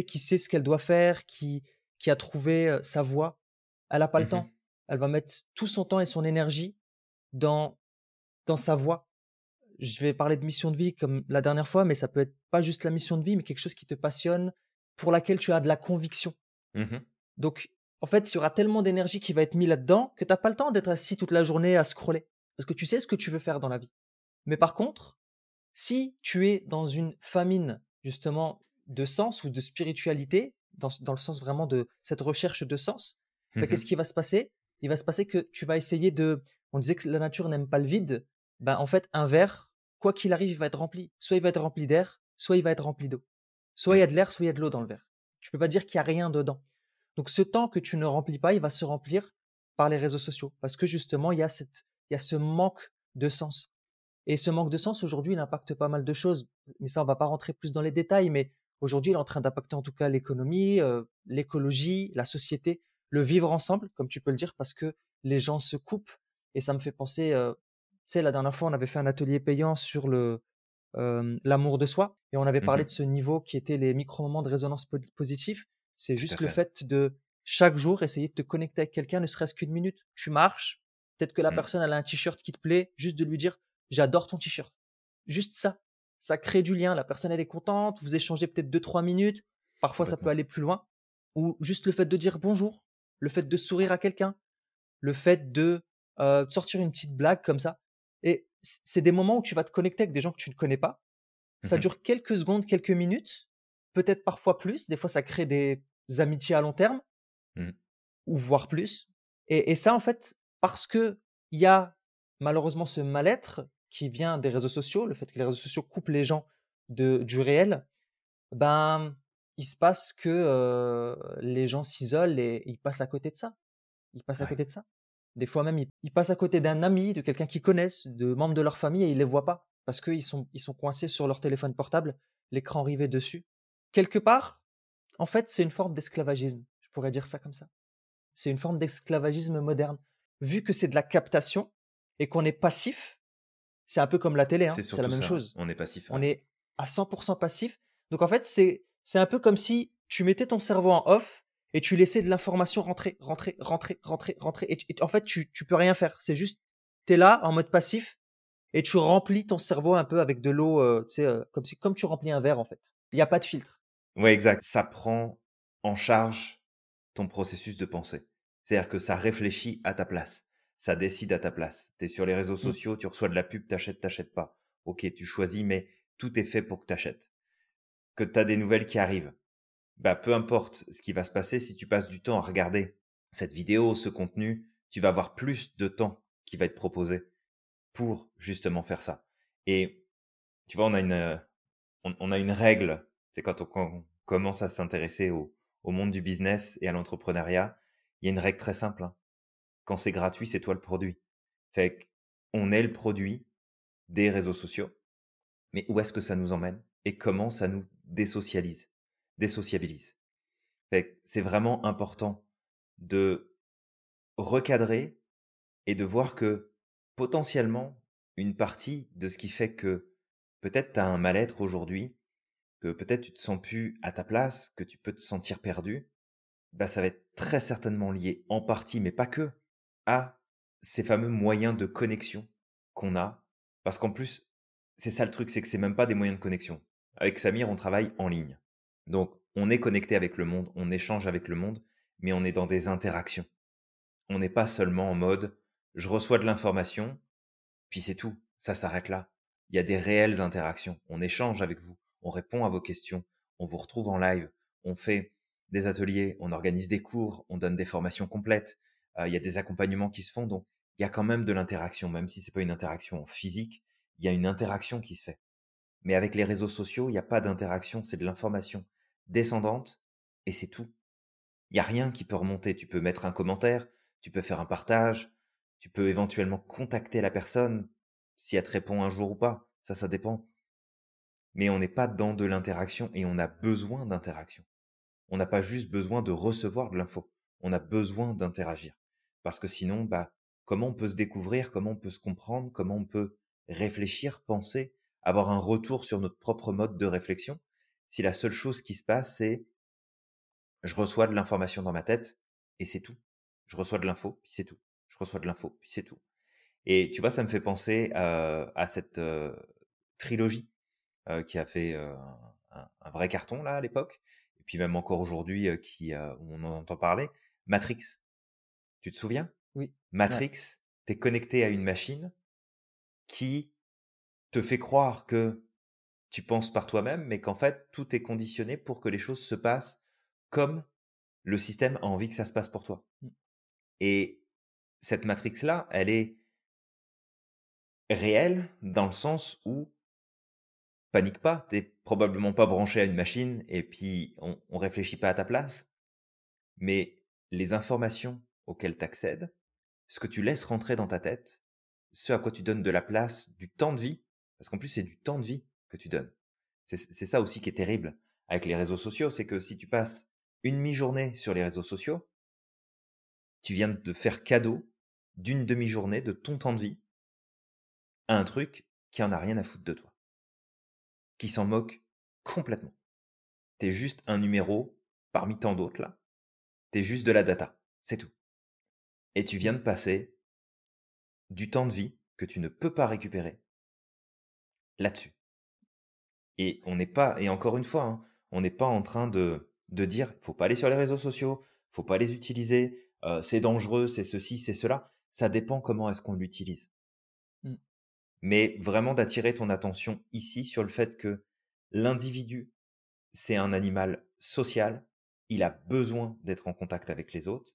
qui sait ce qu'elle doit faire, qui qui a trouvé, sa voie, elle a pas le Mhm. temps. Elle va mettre tout son temps et son énergie dans dans sa voie. Je vais parler de mission de vie comme la dernière fois, mais ça peut être pas juste la mission de vie, mais quelque chose qui te passionne, pour laquelle tu as de la conviction. Mhm. Donc, en fait, il y aura tellement d'énergie qui va être mis là-dedans que tu as pas le temps d'être assis toute la journée à scroller. Parce que tu sais ce que tu veux faire dans la vie. Mais par contre, si tu es dans une famine, justement, de sens ou de spiritualité, dans, dans le sens vraiment de cette recherche de sens, ben, qu'est-ce Mhm. qui va se passer? Il va se passer que tu vas essayer de... On disait que la nature n'aime pas le vide. Ben, en fait, un verre, quoi qu'il arrive, il va être rempli. Soit il va être rempli d'air, soit il va être rempli d'eau. Soit il y a de l'air, soit il y a de l'eau dans le verre. Tu peux pas dire qu'il y a rien dedans. Donc ce temps que tu ne remplis pas, il va se remplir par les réseaux sociaux. Parce que justement, il y a, cette, il y a ce manque de sens. Et ce manque de sens, aujourd'hui, il impacte pas mal de choses. Mais ça, on va pas rentrer plus dans les détails. Mais aujourd'hui, il est en train d'impacter en tout cas l'économie, euh, l'écologie, la société, le vivre ensemble, comme tu peux le dire, parce que les gens se coupent. Et ça me fait penser, euh, sais, la dernière fois, on avait fait un atelier payant sur le euh, l'amour de soi. Et on avait parlé Mhm. de ce niveau qui était les micro-moments de résonance po- positive. C'est juste le fait. de chaque jour essayer de te connecter avec quelqu'un, ne serait-ce qu'une minute. Tu marches, peut-être que la Mm. personne elle a un t-shirt qui te plaît, juste de lui dire j'adore ton t-shirt. Juste ça, ça crée du lien. La personne elle est contente, vous échangez peut-être deux trois minutes. Parfois ça peut aller plus loin. Ou juste le fait de dire bonjour, le fait de sourire à quelqu'un, le fait de euh, sortir une petite blague comme ça. C'est des moments où tu vas te connecter avec des gens que tu ne connais pas. Ça Mhm. dure quelques secondes, quelques minutes, peut-être parfois plus. Des fois, ça crée des amitiés à long terme Mm. ou voire plus. Et, et ça, en fait, parce que il y a malheureusement ce mal-être qui vient des réseaux sociaux, le fait que les réseaux sociaux coupent les gens de, du réel, ben, il se passe que euh, les gens s'isolent et ils passent à côté de ça. Ils passent à côté de ça. Des fois même, ils, ils passent à côté d'un ami, de quelqu'un qu'ils connaissent, de membres de leur famille et ils les voient pas. parce qu'ils sont, ils sont coincés sur leur téléphone portable, l'écran rivé dessus. Quelque part, en fait, c'est une forme d'esclavagisme, je pourrais dire ça comme ça. C'est une forme d'esclavagisme moderne. Vu que c'est de la captation et qu'on est passif, c'est un peu comme la télé, hein, c'est la même chose. On est passif. On est à 100% passif. Donc en fait, c'est c'est un peu comme si tu mettais ton cerveau en off et tu laissais de l'information rentrer, rentrer, rentrer, rentrer, rentrer. Et, en fait, tu, tu peux rien faire. C'est juste, tu es là en mode passif et tu remplis ton cerveau un peu avec de l'eau, euh, tu sais, euh, comme, si, comme tu remplis un verre en fait. Il n'y a pas de filtre. Oui, exact. Ça prend en charge ton processus de pensée. C'est-à-dire que ça réfléchit à ta place. Ça décide à ta place. Tu es sur les réseaux mmh. sociaux, tu reçois de la pub, t'achètes, t'achètes pas. Ok, tu choisis, mais tout est fait pour que t'achètes. Que tu as des nouvelles qui arrivent. Bah, peu importe ce qui va se passer, si tu passes du temps à regarder cette vidéo, ce contenu, tu vas avoir plus de temps qui va être proposé pour justement faire ça. Et tu vois, on a une, euh, on, a une règle, c'est quand on, commence à s'intéresser au, monde du business et à l'entrepreneuriat, il y a une règle très simple. Hein. Quand c'est gratuit, c'est toi le produit. Fait qu'on est le produit des réseaux sociaux, mais où est-ce que ça nous emmène et comment ça nous désocialise, désociabilise. C'est vraiment important de recadrer et de voir que potentiellement une partie de ce qui fait que peut-être tu as un mal-être aujourd'hui, que peut-être tu te sens plus à ta place, que tu peux te sentir perdu, bah ça va être très certainement lié en partie, mais pas que, à ces fameux moyens de connexion qu'on a. Parce qu'en plus, c'est ça le truc, c'est que c'est même pas des moyens de connexion. Avec Samir, on travaille en ligne. Donc, on est connecté avec le monde, on échange avec le monde, mais on est dans des interactions. On n'est pas seulement en mode je reçois de l'information, puis c'est tout, ça s'arrête là. Il y a des réelles interactions, on échange avec vous, on répond à vos questions, on vous retrouve en live, on fait des ateliers, on organise des cours, on donne des formations complètes, euh, il y a des accompagnements qui se font, donc il y a quand même de l'interaction, même si c'est pas une interaction physique, il y a une interaction qui se fait. Mais avec les réseaux sociaux, il n'y a pas d'interaction, c'est de l'information descendante et c'est tout. Il n'y a rien qui peut remonter. Tu peux mettre un commentaire, tu peux faire un partage, tu peux éventuellement contacter la personne si elle te répond un jour ou pas. Ça, ça dépend. Mais on n'est pas dans de l'interaction et on a besoin d'interaction. On n'a pas juste besoin de recevoir de l'info. On a besoin d'interagir. Parce que sinon, bah, comment on peut se découvrir, comment on peut se comprendre, comment on peut réfléchir, penser, avoir un retour sur notre propre mode de réflexion, si la seule chose qui se passe, c'est je reçois de l'information dans ma tête et c'est tout. Je reçois de l'info, puis c'est tout je reçois de l'info, puis c'est tout. Et tu vois, ça me fait penser à cette trilogie qui a fait un, vrai carton là à l'époque, et puis même encore aujourd'hui qui où on en entend parler. Matrix. Tu te souviens? Oui. Matrix, tu es connecté à une machine qui te fait croire que tu penses par toi-même, mais qu'en fait, tout est conditionné pour que les choses se passent comme le système a envie que ça se passe pour toi. Mmh. Et cette matrix-là, elle est réelle dans le sens où panique pas, t'es probablement pas branché à une machine et puis on, on réfléchit pas à ta place, mais les informations auxquelles tu accèdes, ce que tu laisses rentrer dans ta tête, ce à quoi tu donnes de la place, du temps de vie, parce qu'en plus c'est du temps de vie que tu donnes. C'est ça aussi qui est terrible avec les réseaux sociaux, c'est que si tu passes une mi-journée sur les réseaux sociaux, tu viens de faire cadeau d'une demi-journée de ton temps de vie à un truc qui en a rien à foutre de toi, qui s'en moque complètement. T'es juste un numéro parmi tant d'autres là. T'es juste de la data, c'est tout. Et tu viens de passer du temps de vie que tu ne peux pas récupérer là-dessus. Et on n'est pas, et encore une fois, hein, on n'est pas en train de, de dire, faut pas aller sur les réseaux sociaux, faut pas les utiliser, euh, c'est dangereux, c'est ceci, c'est cela ça dépend comment est-ce qu'on l'utilise. Mmh. Mais vraiment d'attirer ton attention ici sur le fait que l'individu, c'est un animal social, il a besoin d'être en contact avec les autres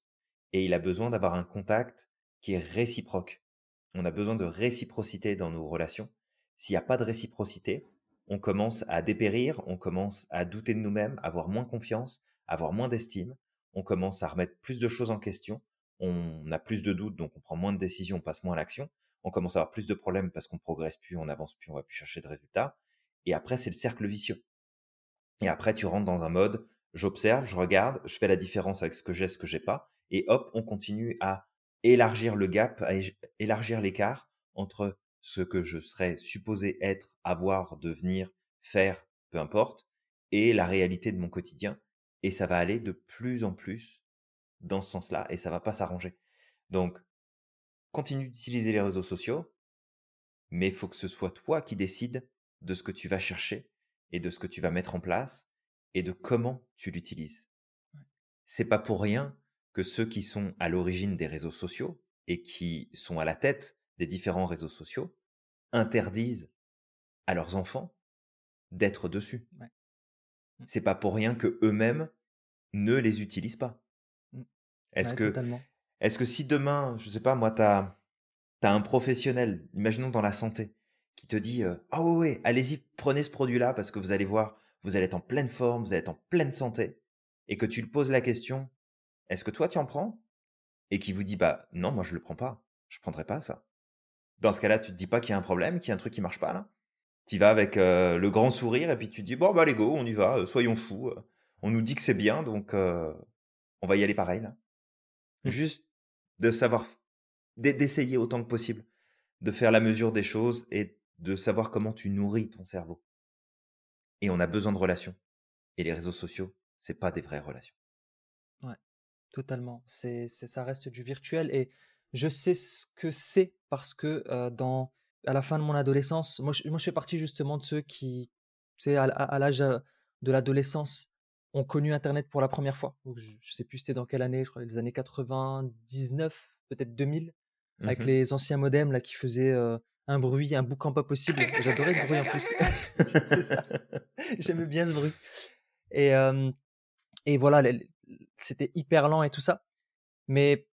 et il a besoin d'avoir un contact qui est réciproque. On a besoin de réciprocité dans nos relations. S'il n'y a pas de réciprocité, on commence à dépérir, on commence à douter de nous-mêmes, avoir moins confiance, avoir moins d'estime, on commence à remettre plus de choses en question, on a plus de doutes, donc on prend moins de décisions, on passe moins à l'action, on commence à avoir plus de problèmes parce qu'on progresse plus, on avance plus, on va plus chercher de résultats. Et après, c'est le cercle vicieux. Et après, tu rentres dans un mode, j'observe, je regarde, je fais la différence avec ce que j'ai, ce que j'ai pas, et hop, on continue à élargir le gap, à élargir l'écart entre ce que je serais supposé être, avoir, devenir, faire, peu importe, et la réalité de mon quotidien. Et ça va aller de plus en plus dans ce sens-là, et ça va pas s'arranger. Donc, continue d'utiliser les réseaux sociaux, mais il faut que ce soit toi qui décides de ce que tu vas chercher et de ce que tu vas mettre en place et de comment tu l'utilises. C'est pas pour rien que ceux qui sont à l'origine des réseaux sociaux et qui sont à la tête des différents réseaux sociaux interdisent à leurs enfants d'être dessus. Mmh. C'est pas pour rien que eux-mêmes ne les utilisent pas. Mmh. Est-ce que est-ce que si demain, je sais pas moi, tu as, un professionnel, imaginons dans la santé, qui te dit Ah oh, ouais, allez-y, prenez ce produit-là parce que vous allez voir, vous allez être en pleine forme, vous allez être en pleine santé, et que tu lui poses la question Est-ce que toi tu en prends? Et qui vous dit Bah non, moi je le prends pas, je prendrai pas ça. Dans ce cas-là, tu te dis pas qu'il y a un problème, qu'il y a un truc qui marche pas là. Tu vas avec le grand sourire et puis tu te dis Bon bah allez go, on y va, soyons fous. on nous dit que c'est bien, donc on va y aller pareil là. Mmh. Juste de savoir, d'essayer autant que possible, de faire la mesure des choses et de savoir comment tu nourris ton cerveau. Et on a besoin de relations. Et les réseaux sociaux, c'est pas des vraies relations. Ouais, totalement. C'est, ça reste du virtuel et je sais ce que c'est parce que dans, à la fin de mon adolescence, moi je, moi je fais partie justement de ceux qui, tu sais, à, l'âge de l'adolescence, ont connu Internet pour la première fois. je, ne sais plus c'était dans quelle année, je crois les années 99, peut-être 2000, avec mmh les anciens modems là qui faisaient un bruit, un boucan pas possible. *laughs* J'adorais ce bruit en plus. *laughs* *laughs* c'est ça. J'aimais bien ce bruit. Et, et voilà, c'était hyper lent et tout ça. Mais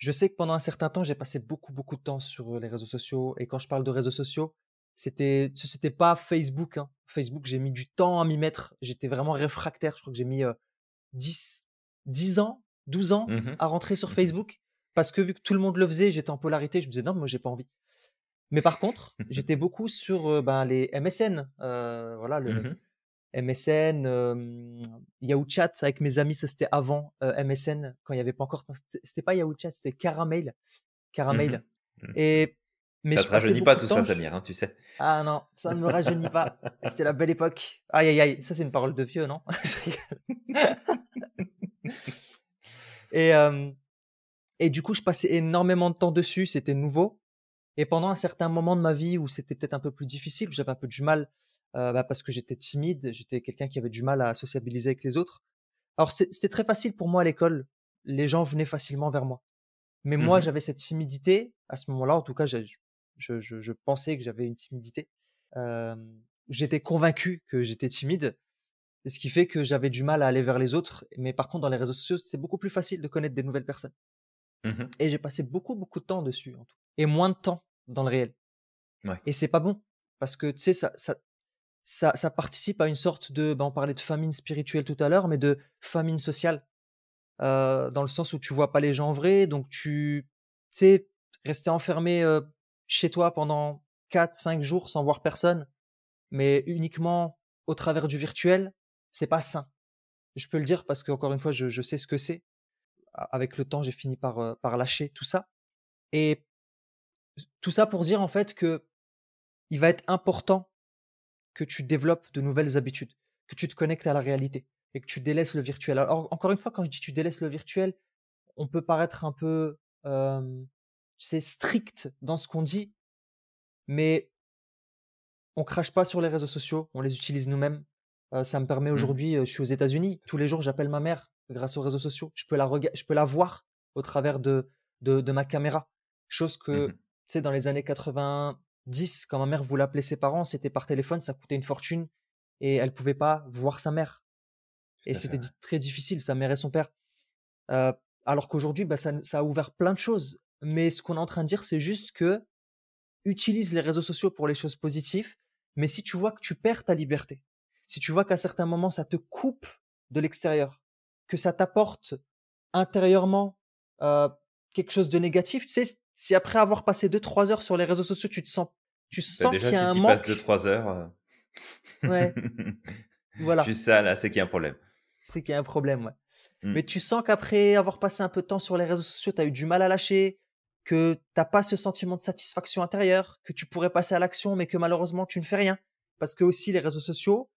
je sais que pendant un certain temps, j'ai passé beaucoup, beaucoup de temps sur les réseaux sociaux. Et quand je parle de réseaux sociaux, c'était c'était pas Facebook. Hein. Facebook, j'ai mis du temps à m'y mettre. J'étais vraiment réfractaire. Je crois que j'ai mis 10, 10 ans, 12 ans mmh à rentrer sur mmh Facebook. Parce que vu que tout le monde le faisait, j'étais en polarité. Je me disais non, moi, j'ai pas envie. Mais par contre, *laughs* j'étais beaucoup sur ben, les MSN. voilà, le MSN, mmh Yahoo Chat avec mes amis, ça c'était avant MSN, quand il n'y avait pas encore. C'était pas Yahoo Chat, c'était Caramel. Caramel. Et mais ça te rajeunit pas tout ça, Samir, hein, tu sais. Ah non, ça ne me rajeunit pas. C'était la belle époque. Aïe, aïe, aïe. Ça, c'est une parole de vieux, non? *laughs* Et, et du coup, je passais énormément de temps dessus. C'était nouveau. Et pendant un certain moment de ma vie où c'était peut-être un peu plus difficile, où j'avais un peu du mal bah, parce que j'étais timide, j'étais quelqu'un qui avait du mal à sociabiliser avec les autres. Alors, c'était très facile pour moi à l'école. Les gens venaient facilement vers moi. Mais mmh moi, j'avais cette timidité. À ce moment-là, en tout cas, je, pensais que j'avais une timidité. j'étais convaincu que j'étais timide, ce qui fait que j'avais du mal à aller vers les autres. Mais par contre, dans les réseaux sociaux, c'est beaucoup plus facile de connaître des nouvelles personnes. Mmh et j'ai passé beaucoup, beaucoup de temps dessus, en tout. et moins de temps dans le réel. Et c'est pas bon, parce que tu sais, ça, ça, ça, participe à une sorte de, ben, on parlait de famine spirituelle tout à l'heure, mais de famine sociale, dans le sens où tu vois pas les gens en vrai, donc tu sais, rester enfermé chez toi pendant 4, 5 jours sans voir personne, mais uniquement au travers du virtuel, c'est pas sain. Je peux le dire parce que, encore une fois, je, sais ce que c'est. Avec le temps, j'ai fini par, par lâcher tout ça. Et tout ça pour dire, en fait, que il va être important que tu développes de nouvelles habitudes, que tu te connectes à la réalité et que tu délaisses le virtuel. Alors, encore une fois, quand je dis tu délaisses le virtuel, on peut paraître un peu c'est strict dans ce qu'on dit, mais on crache pas sur les réseaux sociaux, on les utilise nous-mêmes. ça me permet mmh. aujourd'hui, je suis aux États-Unis, tous les jours j'appelle ma mère grâce aux réseaux sociaux. Je peux la, je peux la voir au travers de, de, ma caméra. Chose que, tu sais, dans les années 90, quand ma mère voulait appeler ses parents, c'était par téléphone, ça coûtait une fortune et elle pouvait pas voir sa mère. et c'était très difficile, sa mère et son père. alors qu'aujourd'hui, bah, ça, ça, a ouvert plein de choses. Mais ce qu'on est en train de dire, c'est juste que utilise les réseaux sociaux pour les choses positives, mais si tu vois que tu perds ta liberté, si tu vois qu'à certains moments ça te coupe de l'extérieur, que ça t'apporte intérieurement quelque chose de négatif, tu sais, si après avoir passé 2-3 heures sur les réseaux sociaux, tu te sens, tu Bah, sens qu'il déjà, y a si un tu passes manque, 2-3 heures, ouais, euh, *laughs* voilà, juste ça, là, c'est qu'il y a un problème. c'est qu'il y a un problème, ouais. Mm. Mais tu sens qu'après avoir passé un peu de temps sur les réseaux sociaux, tu as eu du mal à lâcher, que t'as pas ce sentiment de satisfaction intérieure, que tu pourrais passer à l'action, mais que malheureusement tu ne fais rien. Parce que aussi les réseaux sociaux,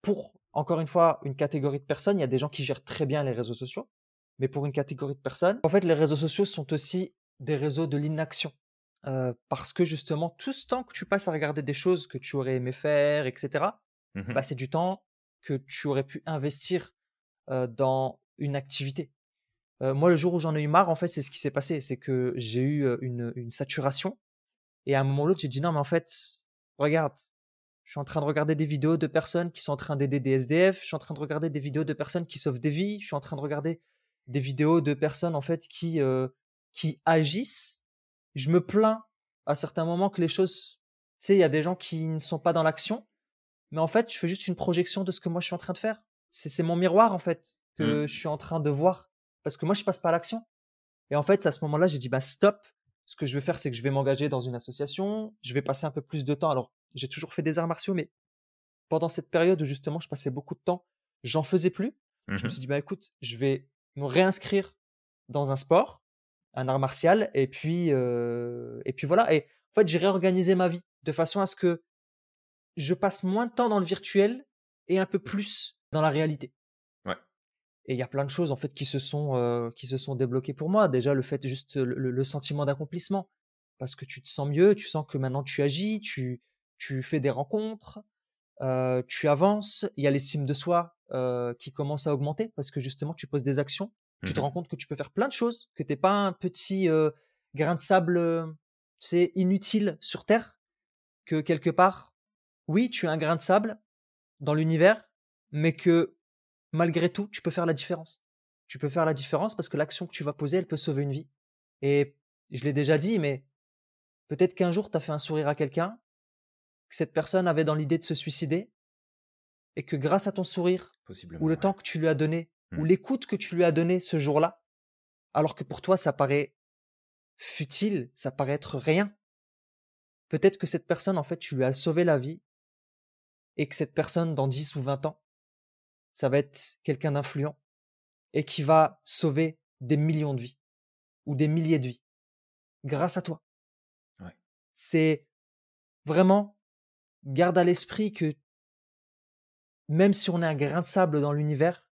pour encore une fois une catégorie de personnes, il y a des gens qui gèrent très bien les réseaux sociaux, mais pour une catégorie de personnes, en fait les réseaux sociaux sont aussi des réseaux de l'inaction. Euh, parce que justement, tout ce temps que tu passes à regarder des choses que tu aurais aimé faire, etc., Mhm. bah, c'est du temps que tu aurais pu investir euh, dans une activité. Euh, moi, le jour où j'en ai eu marre, en fait, c'est ce qui s'est passé. C'est que j'ai eu une, une saturation. Et à un moment ou l'autre, j'ai dit non, mais en fait, regarde, je suis en train de regarder des vidéos de personnes qui sont en train d'aider des SDF. Je suis en train de regarder des vidéos de personnes qui sauvent des vies. Je suis en train de regarder des vidéos de personnes, en fait, qui, euh, qui agissent. Je me plains à certains moments que les choses, tu sais, il y a des gens qui ne sont pas dans l'action. Mais en fait, je fais juste une projection de ce que moi je suis en train de faire. C'est c'est mon miroir, en fait, que Mm. je suis en train de voir. Parce que moi, je passe pas à l'action. Et en fait, à ce moment-là, j'ai dit, bah, stop. Ce que je vais faire, c'est que je vais m'engager dans une association. Je vais passer un peu plus de temps. Alors, j'ai toujours fait des arts martiaux, mais pendant cette période où justement, je passais beaucoup de temps, j'en faisais plus. Je me Mhm. suis dit, bah, écoute, je vais me réinscrire dans un sport, un art martial. Et puis, euh, et puis voilà. Et en fait, j'ai réorganisé ma vie de façon à ce que je passe moins de temps dans le virtuel et un peu plus dans la réalité. Ouais. Et il y a plein de choses en fait qui se sont euh, qui se sont débloquées pour moi. Déjà le fait juste le, sentiment d'accomplissement parce que tu te sens mieux, tu sens que maintenant tu agis, tu tu fais des rencontres, euh, tu avances. Il y a l'estime de soi qui commence à augmenter parce que justement tu poses des actions. Tu te Mhm. rends compte que tu peux faire plein de choses, que t'es pas un petit euh, grain de sable, c'est inutile sur terre, que quelque part, oui, tu es un grain de sable dans l'univers, mais que malgré tout, tu peux faire la différence. Tu peux faire la différence parce que l'action que tu vas poser, elle peut sauver une vie. Et je l'ai déjà dit, mais peut-être qu'un jour, tu as fait un sourire à quelqu'un, que cette personne avait dans l'idée de se suicider, et que grâce à ton sourire, ou le ouais. temps que tu lui as donné, ou Mm. l'écoute que tu lui as donnée ce jour-là, alors que pour toi, ça paraît futile, ça paraît être rien. Peut-être que cette personne, en fait, tu lui as sauvé la vie et que cette personne, dans 10 ou 20 ans, ça va être quelqu'un d'influent et qui va sauver des millions de vies ou des milliers de vies grâce à toi. Ouais. C'est vraiment, garde à l'esprit que même si on est un grain de sable dans l'univers,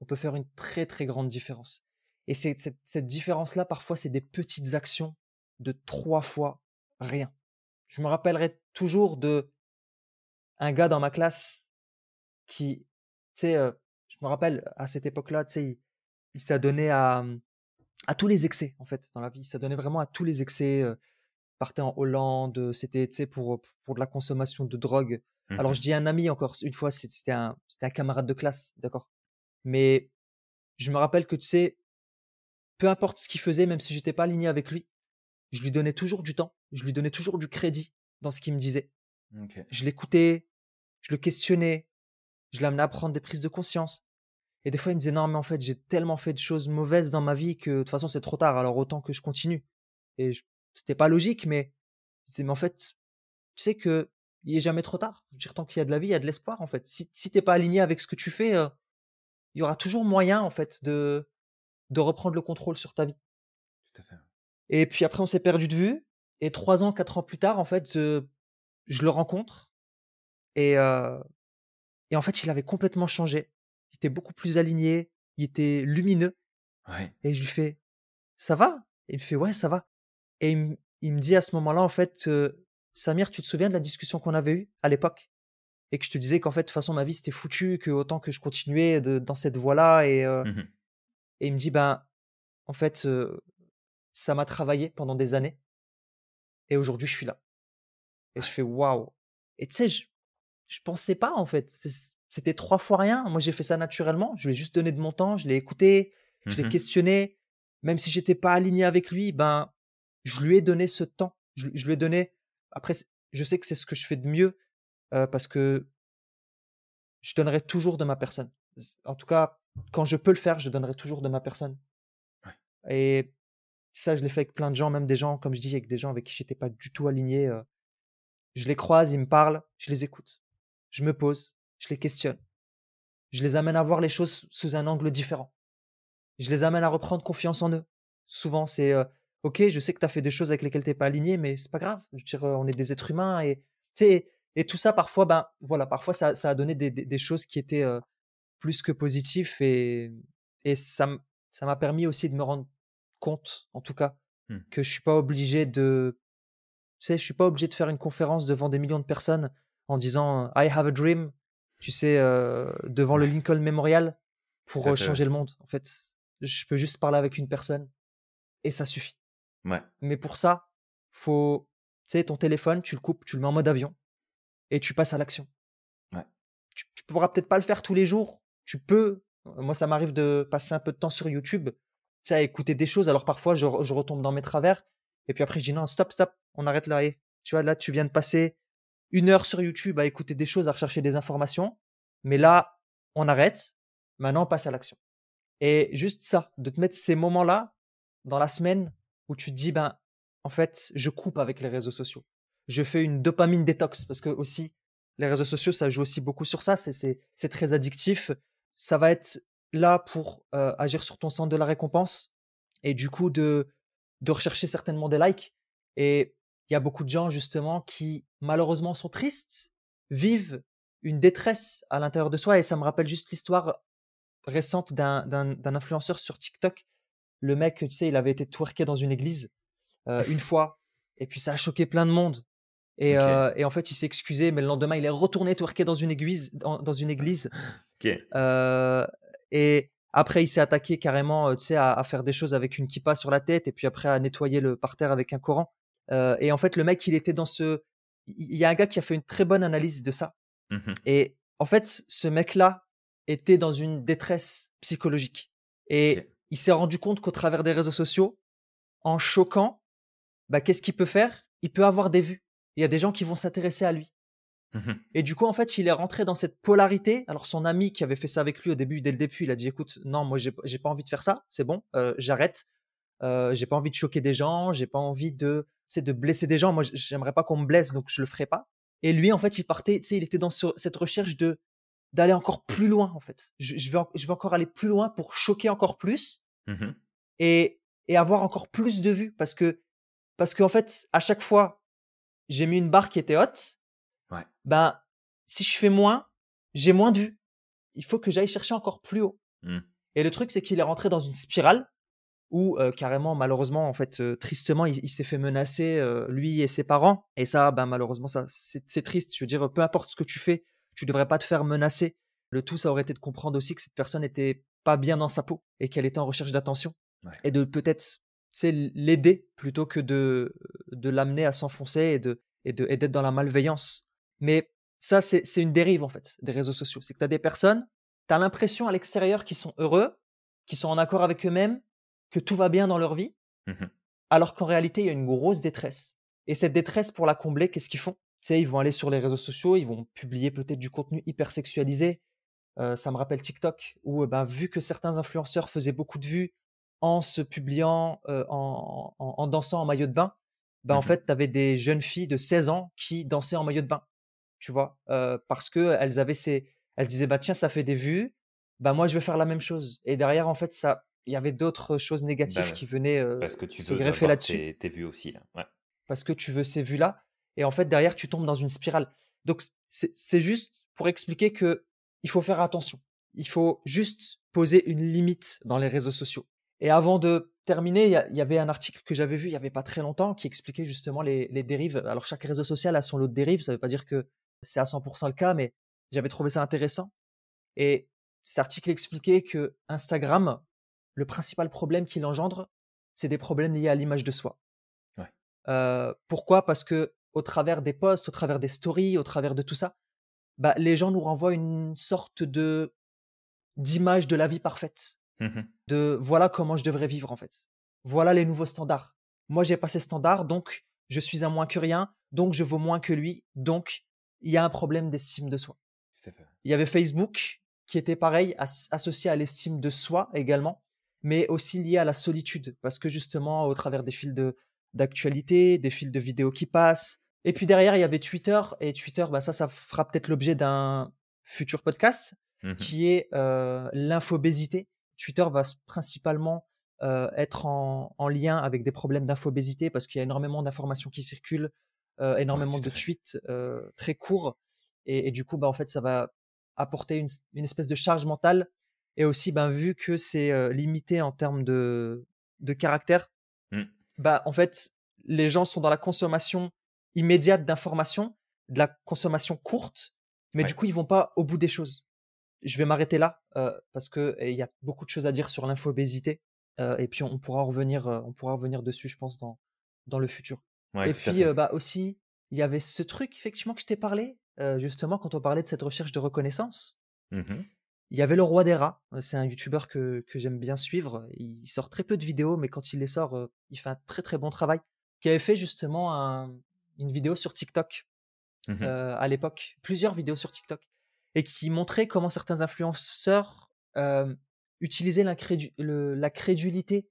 on peut faire une très très grande différence. Et c'est- cette, cette différence-là, parfois, c'est des petites actions de trois fois rien. Je me rappellerai toujours de un gars dans ma classe qui, tu sais, euh, je me rappelle à cette époque-là, tu sais, il, il s'est donné à, à tous les excès, en fait, dans la vie. Il s'est donné vraiment à tous les excès. euh, partait en Hollande, euh, c'était, tu sais, pour, pour de la consommation de drogue. Alors, je dis un ami encore, une fois, c'était un, c'était un camarade de classe, d'accord? Mais je me rappelle que, tu sais, peu importe ce qu'il faisait, même si j'étais pas aligné avec lui, je lui donnais toujours du temps, je lui donnais toujours du crédit dans ce qu'il me disait. Je l'écoutais, je le questionnais, je l'amenais à prendre des prises de conscience. Et des fois, il me disait non, mais en fait, j'ai tellement fait de choses mauvaises dans ma vie que de toute façon, c'est trop tard, alors autant que je continue. Et je- c'était pas logique, mais disais, mais en fait, tu sais que il est jamais trop tard. Je veux dire, tant qu'il y a de la vie, il y a de l'espoir, en fait. Si, si t'es pas aligné avec ce que tu fais, euh, il y aura toujours moyen, en fait, de, de reprendre le contrôle sur ta vie. Tout à fait. Et puis après, on s'est perdu de vue. Et trois ans, quatre ans plus tard, en fait, euh, je le rencontre. Et, euh, et en fait, il avait complètement changé. Il était beaucoup plus aligné. Il était lumineux. Ouais. Et je lui fais Ça va? Et il me fait Ouais, ça va. Et il, me- il me dit à ce moment-là, en fait, euh, Samir, tu te souviens de la discussion qu'on avait eue à l'époque? Et que je te disais qu'en fait, de toute façon, ma vie, c'était foutu, que autant que je continuais de- dans cette voie-là. Et, euh, Mhm. et il me dit Ben, en fait, euh, ça m'a travaillé pendant des années. Et aujourd'hui, je suis là. Et je fais waouh. Et tu sais, je, je pensais pas en fait. C'était trois fois rien. Moi, j'ai fait ça naturellement. Je lui ai juste donné de mon temps. Je l'ai écouté. Je l'ai Mhm. questionné. Même si j'étais pas aligné avec lui, ben, je lui ai donné ce temps. Je, je lui ai donné. Après, je sais que c'est ce que je fais de mieux euh, parce que je donnerai toujours de ma personne. En tout cas, quand je peux le faire, je donnerai toujours de ma personne. Ouais. Et Ça, je l'ai fait avec plein de gens, même des gens, comme je dis, avec des gens avec qui j'étais pas du tout aligné. Je les croise, ils me parlent, je les écoute. Je me pose, je les questionne. Je les amène à voir les choses sous un angle différent. Je les amène à reprendre confiance en eux. Souvent, c'est OK, je sais que tu as fait des choses avec lesquelles tu n'es pas aligné, mais c'est pas grave. Je veux dire, on est des êtres humains et, et tout ça, parfois, ben, voilà, parfois, ça, ça a donné des, des, choses qui étaient plus que positives et, et ça m'a permis aussi de me rendre compte, en tout cas, mmh. que je suis pas obligé de, tu sais, je suis pas obligé de faire une conférence devant des millions de personnes en disant I have a dream, tu sais, devant le Lincoln Memorial pour changer le monde. En fait, je peux juste parler avec une personne et ça suffit. Ouais. Mais pour ça, faut, tu sais, ton téléphone, tu le coupes, tu le mets en mode avion et tu passes à l'action. Ouais. Tu, tu pourras peut-être pas le faire tous les jours. Tu peux. Moi, ça m'arrive de passer un peu de temps sur YouTube, tu sais, à écouter des choses. Alors parfois, je, je, retombe dans mes travers. Et puis après, je dis non, stop, stop, on arrête là. Et, tu vois, là, tu viens de passer une heure sur YouTube à écouter des choses, à rechercher des informations. Mais là, on arrête. Maintenant, on passe à l'action. Et juste ça, de te mettre ces moments-là dans la semaine où tu te dis, ben, en fait, je coupe avec les réseaux sociaux. Je fais une dopamine détox parce que aussi, les réseaux sociaux, ça joue aussi beaucoup sur ça. C'est très addictif. Ça va être là pour euh, agir sur ton centre de la récompense et du coup de, de rechercher certainement des likes. Et il y a beaucoup de gens justement qui malheureusement sont tristes, vivent une détresse à l'intérieur de soi. Et ça me rappelle juste l'histoire récente d'un influenceur sur TikTok. Le mec, tu sais, il avait été twerké dans une église euh, une fois. Et puis ça a choqué plein de monde. Et, euh, et en fait, il s'est excusé, mais le lendemain, il est retourné twerker dans une église. Dans, dans une église. *gasps* Euh, et après, il s'est attaqué carrément, tu sais, à, à, faire des choses avec une kippa sur la tête, et puis après à nettoyer le parterre avec un Coran. et en fait, le mec, il était dans ce. Il y a un gars qui a fait une très bonne analyse de ça. Mmh et en fait, ce mec-là était dans une détresse psychologique. Et il s'est rendu compte qu'au travers des réseaux sociaux, en choquant, bah, qu'est-ce qu'il peut faire? Il peut avoir des vues. Il y a des gens qui vont s'intéresser à lui. Mmh et du coup, en fait, il est rentré dans cette polarité. Alors, son ami qui avait fait ça avec lui au début, dès le début, il a dit "Écoute, non, moi, j'ai pas envie de faire ça. C'est bon, euh, j'arrête. Euh, j'ai pas envie de choquer des gens. J'ai pas envie de, de blesser des gens. Moi, j'aimerais pas qu'on me blesse, donc je le ferai pas. Et lui, en fait, il partait, tu sais, il était dans cette recherche de d'aller encore plus loin, en fait. Je, je, vais, je vais encore aller plus loin pour choquer encore plus mmh et, et avoir encore plus de vues. Parce que, parce qu'en fait, à chaque fois, j'ai mis une barre qui était haute. Ouais. Ben, si je fais moins, j'ai moins de vues. Il faut que j'aille chercher encore plus haut. Mmh. Et le truc, c'est qu'il est rentré dans une spirale où carrément, malheureusement, en fait, tristement, il, s'est fait menacer, lui et ses parents. Et ça, ben, malheureusement, ça, c'est triste. Je veux dire, peu importe ce que tu fais, tu devrais pas te faire menacer. Le tout, ça aurait été de comprendre aussi que cette personne n'était pas bien dans sa peau et qu'elle était en recherche d'attention. Et de peut-être c'est l'aider plutôt que de, de l'amener à s'enfoncer et de et d'être dans la malveillance. Mais ça, c'est une dérive en fait des réseaux sociaux. C'est que tu as des personnes, tu as l'impression à l'extérieur qu'ils sont heureux, qu'ils sont en accord avec eux-mêmes, que tout va bien dans leur vie, mmh alors qu'en réalité, il y a une grosse détresse. Et cette détresse, pour la combler, qu'est-ce qu'ils font? Tu sais, ils vont aller sur les réseaux sociaux, ils vont publier peut-être du contenu hyper sexualisé. Euh, ça me rappelle TikTok, où ben, vu que certains influenceurs faisaient beaucoup de vues en se publiant, euh, en, en, dansant en maillot de bain, ben, en mmh fait, tu avais des jeunes filles de 16 ans qui dansaient en maillot de bain, tu vois, euh, parce qu'elles avaient ces... Elles disaient, bah tiens, ça fait des vues, bah moi, je vais faire la même chose. Et derrière, en fait, ça, il y avait d'autres choses bah négatives qui venaient Parce que tu se greffer là-dessus. Tes, vues aussi. Là. Ouais. Parce que tu veux ces vues-là. Et en fait, derrière, tu tombes dans une spirale. Donc, c'est juste pour expliquer que il faut faire attention. Il faut juste poser une limite dans les réseaux sociaux. Et avant de terminer, il y, avait un article que j'avais vu il y avait pas très longtemps qui expliquait justement les, les dérives. Alors, chaque réseau social a son lot de dérives. Ça ne veut pas dire que c'est à 100% le cas, mais j'avais trouvé ça intéressant. Et cet article expliquait que Instagram le principal problème qu'il engendre, c'est des problèmes liés à l'image de soi. Ouais. pourquoi? Parce que au travers des posts, au travers des stories, au travers de tout ça, bah, les gens nous renvoient une sorte de d'image de la vie parfaite. Mmh de voilà comment je devrais vivre en fait. Voilà les nouveaux standards. Moi, j'ai pas ces standards, donc je suis un moins que rien, donc je vaux moins que lui, donc il y a un problème d'estime de soi. Il y avait Facebook qui était pareil, associé à l'estime de soi également mais aussi lié à la solitude, parce que justement, au travers des fils de d'actualité, des fils de vidéos qui passent, et puis derrière, il y avait Twitter, et Twitter, bah ça, ça fera peut-être l'objet d'un futur podcast, Mmh qui est euh, l'infobésité. Twitter va principalement euh, être en, en, lien avec des problèmes d'infobésité parce qu'il y a énormément d'informations qui circulent, euh, énormément ouais, de tweets euh, très courts, et, et, du coup, bah, en fait, ça va apporter une, une espèce de charge mentale. Et aussi, ben, vu que c'est limité en termes de, de caractère, mmh. bah, en fait, les gens sont dans la consommation immédiate d'informations, de la consommation courte, mais Ouais. du coup, ils vont pas au bout des choses. Je vais m'arrêter là euh, parce que il y a beaucoup de choses à dire sur l'infobésité euh, et puis on, pourra en revenir, euh, on pourra revenir dessus, je pense, dans dans le futur. Ouais, Et puis bah aussi, il y avait ce truc effectivement que je t'ai parlé justement quand on parlait de cette recherche de reconnaissance. Mmh Il y avait le roi des rats. C'est un youtubeur que, que j'aime bien suivre. Il sort très peu de vidéos, mais quand il les sort, euh, il fait un très très bon travail. Qui avait fait justement un- une vidéo sur TikTok Mmh euh, à l'époque, plusieurs vidéos sur TikTok, et qui montrait comment certains influenceurs euh, utilisaient le- la crédulité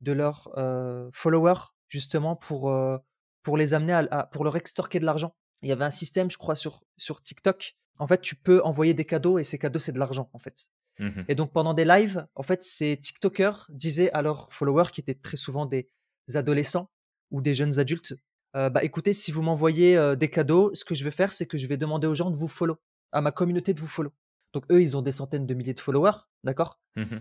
de leurs euh, followers justement pour, euh, pour les amener à, à- pour leur extorquer de l'argent. Il y avait un système, je crois, sur, sur TikTok. En fait, tu peux envoyer des cadeaux et ces cadeaux, c'est de l'argent, en fait. Mmh Et donc, pendant des lives, en fait, ces TikTokers disaient à leurs followers, qui étaient très souvent des adolescents ou des jeunes adultes, euh, bah écoutez, si vous m'envoyez euh, des cadeaux, ce que je vais faire, c'est que je vais demander aux gens de vous follow, à ma communauté de vous follow. Donc, eux, ils ont des centaines de milliers de followers, d'accord? Mmh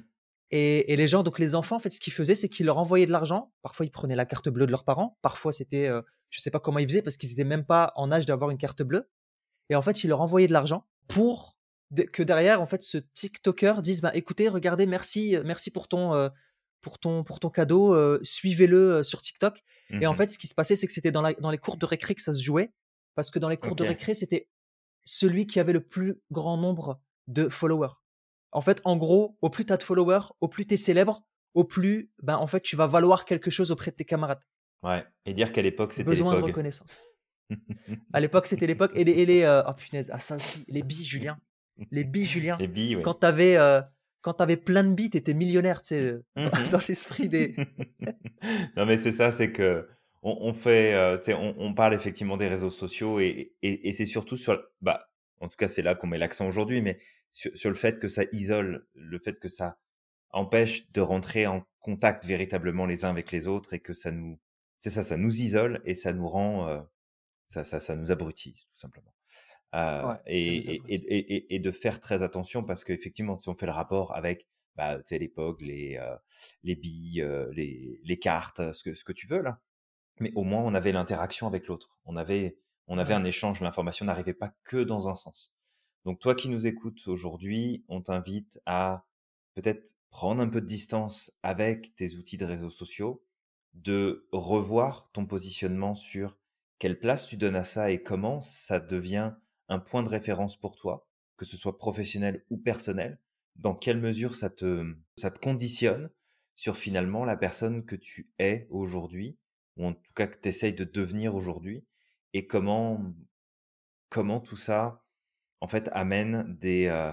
et, et les gens, donc les enfants, en fait, ce qu'ils faisaient, c'est qu'ils leur envoyaient de l'argent. Parfois, ils prenaient la carte bleue de leurs parents. Parfois, c'était, euh, je sais pas comment ils faisaient parce qu'ils étaient même pas en âge d'avoir une carte bleue. Et en fait, ils leur envoyaient de l'argent pour que derrière, en fait, ce TikToker dise, bah, écoutez, regardez, merci, euh, merci pour ton, euh, pour ton, pour ton cadeau, euh, suivez-le sur TikTok. Et en Mmh fait, ce qui se passait, c'est que c'était dans, les cours de récré que ça se jouait, parce que dans les cours de récré, c'était celui qui avait le plus grand nombre de followers. En fait, en gros, au plus tu as de followers, au plus tu es célèbre, au plus, ben, en fait, tu vas valoir quelque chose auprès de tes camarades. Ouais. Et dire qu'à l'époque, c'était Besoin de reconnaissance. *laughs* À l'époque, c'était l'époque. Et les, et les euh, oh punaise, ah ça aussi, les billes, Julien. Les billes, Julien. Les billes, ouais. Quand t'avais, euh, quand t'avais plein de billes, t'étais millionnaire, tu sais, euh, *laughs* dans, Mhm. dans l'esprit des. *laughs* non, mais c'est ça, c'est que on, on fait, euh, on, on parle effectivement des réseaux sociaux et, et, et c'est surtout sur, bah, en tout cas, c'est là qu'on met l'accent aujourd'hui, mais sur, sur le fait que ça isole, le fait que ça empêche de rentrer en contact véritablement les uns avec les autres et que ça nous, c'est ça, ça nous isole et ça nous rend, euh, ça, ça, ça nous abrutise tout simplement. Euh, Ouais, et, et, abrutit. et, de faire très attention parce qu'effectivement, si on fait le rapport avec bah, tu sais, les POG, les, euh, les billes, euh, les, les cartes, ce que, ce que tu veux là, mais au moins on avait l'interaction avec l'autre. On avait, on avait un échange, l'information n'arrivait pas que dans un sens. Donc toi qui nous écoutes aujourd'hui, on t'invite à peut-être prendre un peu de distance avec tes outils de réseaux sociaux, de revoir ton positionnement sur quelle place tu donnes à ça et comment ça devient un point de référence pour toi, que ce soit professionnel ou personnel, dans quelle mesure ça te, ça te conditionne sur finalement la personne que tu es aujourd'hui, ou en tout cas que tu essayes de devenir aujourd'hui, et comment, comment tout ça, en fait, amène des, euh,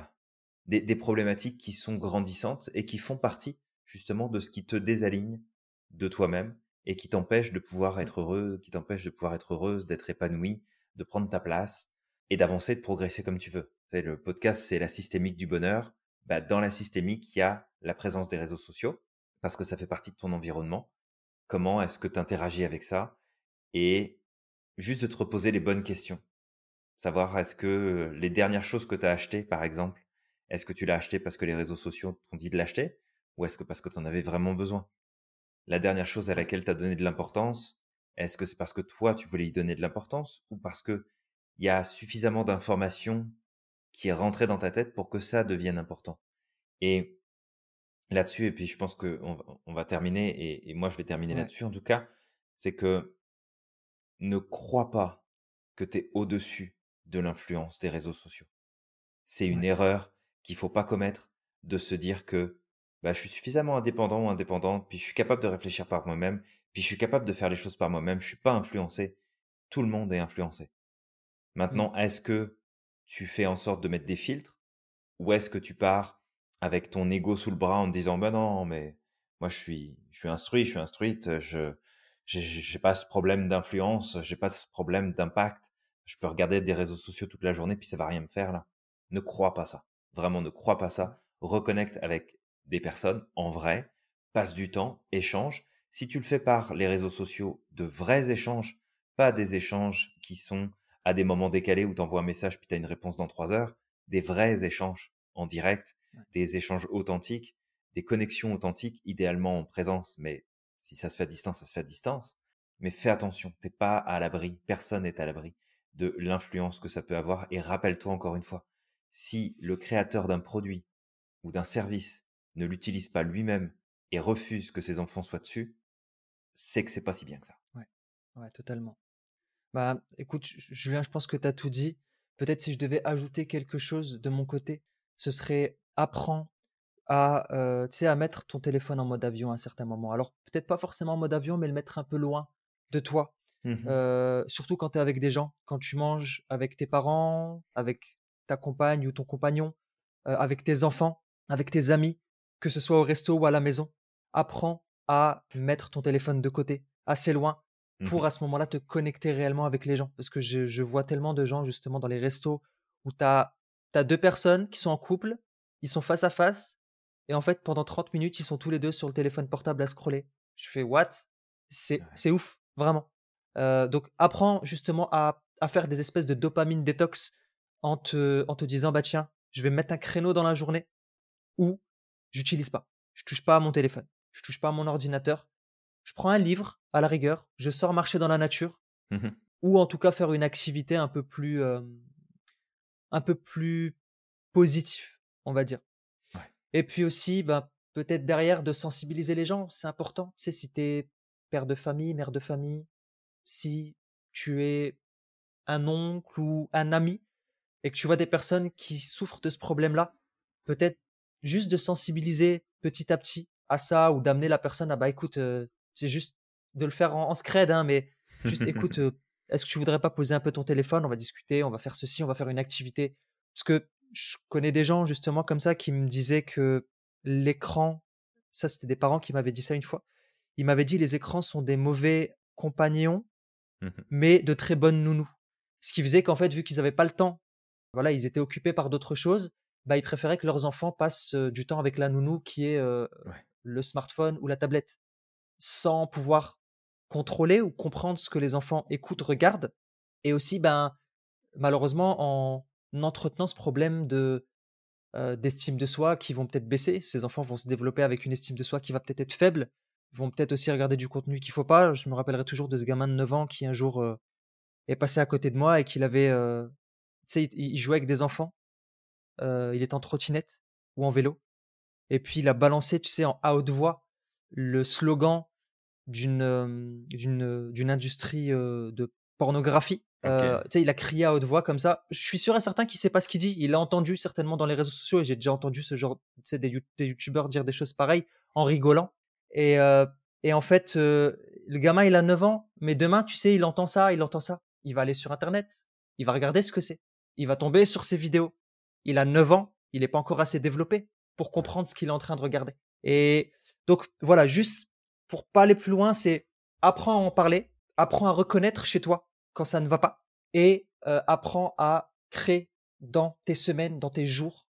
des, des problématiques qui sont grandissantes et qui font partie justement de ce qui te désaligne de toi-même et qui t'empêche de pouvoir être heureux, qui t'empêche de pouvoir être heureuse, d'être épanoui, de prendre ta place et d'avancer, de progresser comme tu veux. Sais, le podcast, c'est la systémique du bonheur. Bah, dans la systémique, il y a la présence des réseaux sociaux parce que ça fait partie de ton environnement. Comment est-ce que tu interagis avec ça et juste de te reposer les bonnes questions. Savoir est-ce que les dernières choses que tu as achetées, par exemple, est-ce que tu l'as acheté parce que les réseaux sociaux t'ont dit de l'acheter ou est-ce que parce que tu en avais vraiment besoin? La dernière chose à laquelle tu as donné de l'importance, est-ce que c'est parce que toi, tu voulais y donner de l'importance ou parce que il y a suffisamment d'informations qui est rentrée dans ta tête pour que ça devienne important? Et là-dessus, et puis je pense qu'on va, on va terminer, et, et moi je vais terminer Ouais. là-dessus en tout cas, c'est que ne crois pas que tu es au-dessus de l'influence des réseaux sociaux. C'est une Ouais. erreur qu'il faut pas commettre de se dire que bah, je suis suffisamment indépendant ou indépendante, puis je suis capable de réfléchir par moi-même, puis je suis capable de faire les choses par moi-même, je suis pas influencé. Tout le monde est influencé. Mm. Maintenant, est-ce que tu fais en sorte de mettre des filtres ou est-ce que tu pars avec ton ego sous le bras en te disant bah non, mais Moi, je suis, je suis instruit, je suis instruite, je j'ai pas ce problème d'influence, j'ai pas ce problème d'impact. Je peux regarder des réseaux sociaux toute la journée, puis ça va rien me faire là. Ne crois pas ça. Vraiment, ne crois pas ça. Reconnecte avec des personnes en vrai, passe du temps, échange. Si tu le fais par les réseaux sociaux, de vrais échanges, pas des échanges qui sont à des moments décalés où tu envoies un message puis tu as une réponse dans trois heures, des vrais échanges en direct, des échanges authentiques, des connexions authentiques, idéalement en présence, mais si ça se fait à distance, ça se fait à distance. Mais fais attention, t'es pas à l'abri, personne n'est à l'abri de l'influence que ça peut avoir. Et rappelle-toi encore une fois, si le créateur d'un produit ou d'un service ne l'utilise pas lui-même et refuse que ses enfants soient dessus, c'est que c'est pas si bien que ça. Ouais, ouais totalement. Bah, écoute, Julien, je pense que tu as tout dit. Peut-être si je devais ajouter quelque chose de mon côté, ce serait apprends à, euh, à mettre ton téléphone en mode avion à un certain moment. Alors, peut-être pas forcément en mode avion, mais le mettre un peu loin de toi. Mmh euh, surtout quand tu es avec des gens, quand tu manges avec tes parents, avec ta compagne ou ton compagnon, euh, avec tes enfants, avec tes amis, que ce soit au resto ou à la maison. Apprends à mettre ton téléphone de côté, assez loin, mmh pour à ce moment-là te connecter réellement avec les gens. Parce que je, vois tellement de gens justement dans les restos où tu as, deux personnes qui sont en couple, ils sont face à face, et en fait pendant 30 minutes, ils sont tous les deux sur le téléphone portable à scroller. Je fais what? C'est ouf, vraiment. Euh, donc apprends justement à, à, faire des espèces de dopamine détox en te, en te disant bah tiens, je vais mettre un créneau dans la journée où j'utilise pas, je touche pas à mon téléphone, je touche pas à mon ordinateur, je prends un livre à la rigueur, je sors marcher dans la nature, mmh ou en tout cas faire une activité un peu plus, un peu plus positif, on va dire. Et puis aussi, bah, peut-être derrière de sensibiliser les gens, c'est important. Tu sais, si tu es père de famille, mère de famille, si tu es un oncle ou un ami et que tu vois des personnes qui souffrent de ce problème-là, peut-être juste de sensibiliser petit à petit à ça ou d'amener la personne à bah écoute, c'est juste de le faire en, scred, hein, mais juste écoute, *laughs* est-ce que tu voudrais pas poser un peu ton téléphone? On va discuter, on va faire ceci, on va faire une activité. Parce que je connais des gens justement comme ça qui me disaient que l'écran, ça c'était des parents qui m'avaient dit ça une fois, ils m'avaient dit les écrans sont des mauvais compagnons, mmh mais de très bonnes nounous. Ce qui faisait qu'en fait, vu qu'ils n'avaient pas le temps, voilà, ils étaient occupés par d'autres choses, bah, ils préféraient que leurs enfants passent du temps avec la nounou qui est le smartphone ou la tablette sans pouvoir contrôler ou comprendre ce que les enfants écoutent, regardent. Et aussi, ben, malheureusement, en entretenant ce problème de d'estime de soi qui vont peut-être baisser. Ces enfants vont se développer avec une estime de soi qui va peut-être être faible, vont peut-être aussi regarder du contenu qu'il faut pas. Je me rappellerai toujours de ce gamin de 9 ans qui un jour est passé à côté de moi et qu'il avait, tu sais, il, jouait avec des enfants. il est en trottinette ou en vélo. Et puis il a balancé, tu sais, en à haute voix le slogan d'une d'une industrie de pornographie. Il a crié à haute voix comme ça. Je suis sûr et certain qu'il sait pas ce qu'il dit. Il l'a entendu certainement dans les réseaux sociaux et j'ai déjà entendu ce genre, des, des youtubeurs dire des choses pareilles en rigolant. Et, et en fait, le gamin, il a 9 ans, mais demain, tu sais, il entend ça, il entend ça. Il va aller sur Internet, il va regarder ce que c'est. Il va tomber sur ces vidéos. Il a 9 ans, il n'est pas encore assez développé pour comprendre ce qu'il est en train de regarder. Et donc, voilà, juste pour pas aller plus loin, c'est apprends à en parler, apprends à reconnaître chez toi quand ça ne va pas et euh, apprends à créer dans tes semaines, dans tes jours,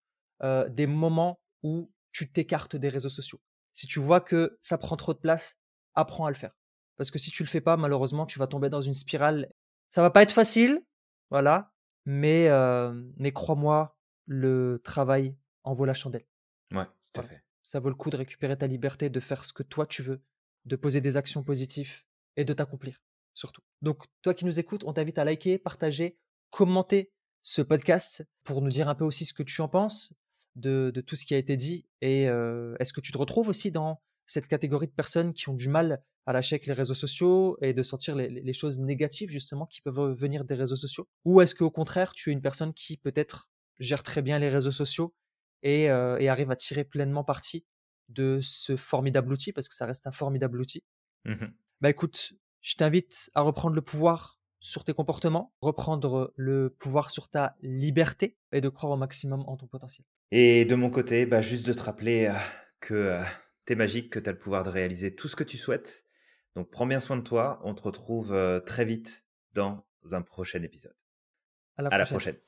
euh, des moments où tu t'écartes des réseaux sociaux. Si tu vois que ça prend trop de place, apprends à le faire. Parce que si tu le fais pas, malheureusement, tu vas tomber dans une spirale. Ça va pas être facile, voilà, mais, euh, mais crois-moi, le travail en vaut la chandelle. Ouais, tout à fait. Ça vaut le coup de récupérer ta liberté, de faire ce que toi tu veux, de poser des actions positives et de t'accomplir, surtout. Donc, toi qui nous écoutes, on t'invite à liker, partager, commenter ce podcast pour nous dire un peu aussi ce que tu en penses de, tout ce qui a été dit. Et est-ce que tu te retrouves aussi dans cette catégorie de personnes qui ont du mal à lâcher avec les réseaux sociaux et de sentir les, choses négatives justement qui peuvent venir des réseaux sociaux? Ou est-ce qu'au contraire, tu es une personne qui peut-être gère très bien les réseaux sociaux et, et arrive à tirer pleinement parti de ce formidable outil, parce que ça reste un formidable outil? Mmh bah écoute, je t'invite à reprendre le pouvoir sur tes comportements, reprendre le pouvoir sur ta liberté et de croire au maximum en ton potentiel. Et de mon côté, bah juste de te rappeler que t'es magique, que tu as le pouvoir de réaliser tout ce que tu souhaites. Donc prends bien soin de toi. On te retrouve très vite dans un prochain épisode. À la prochaine.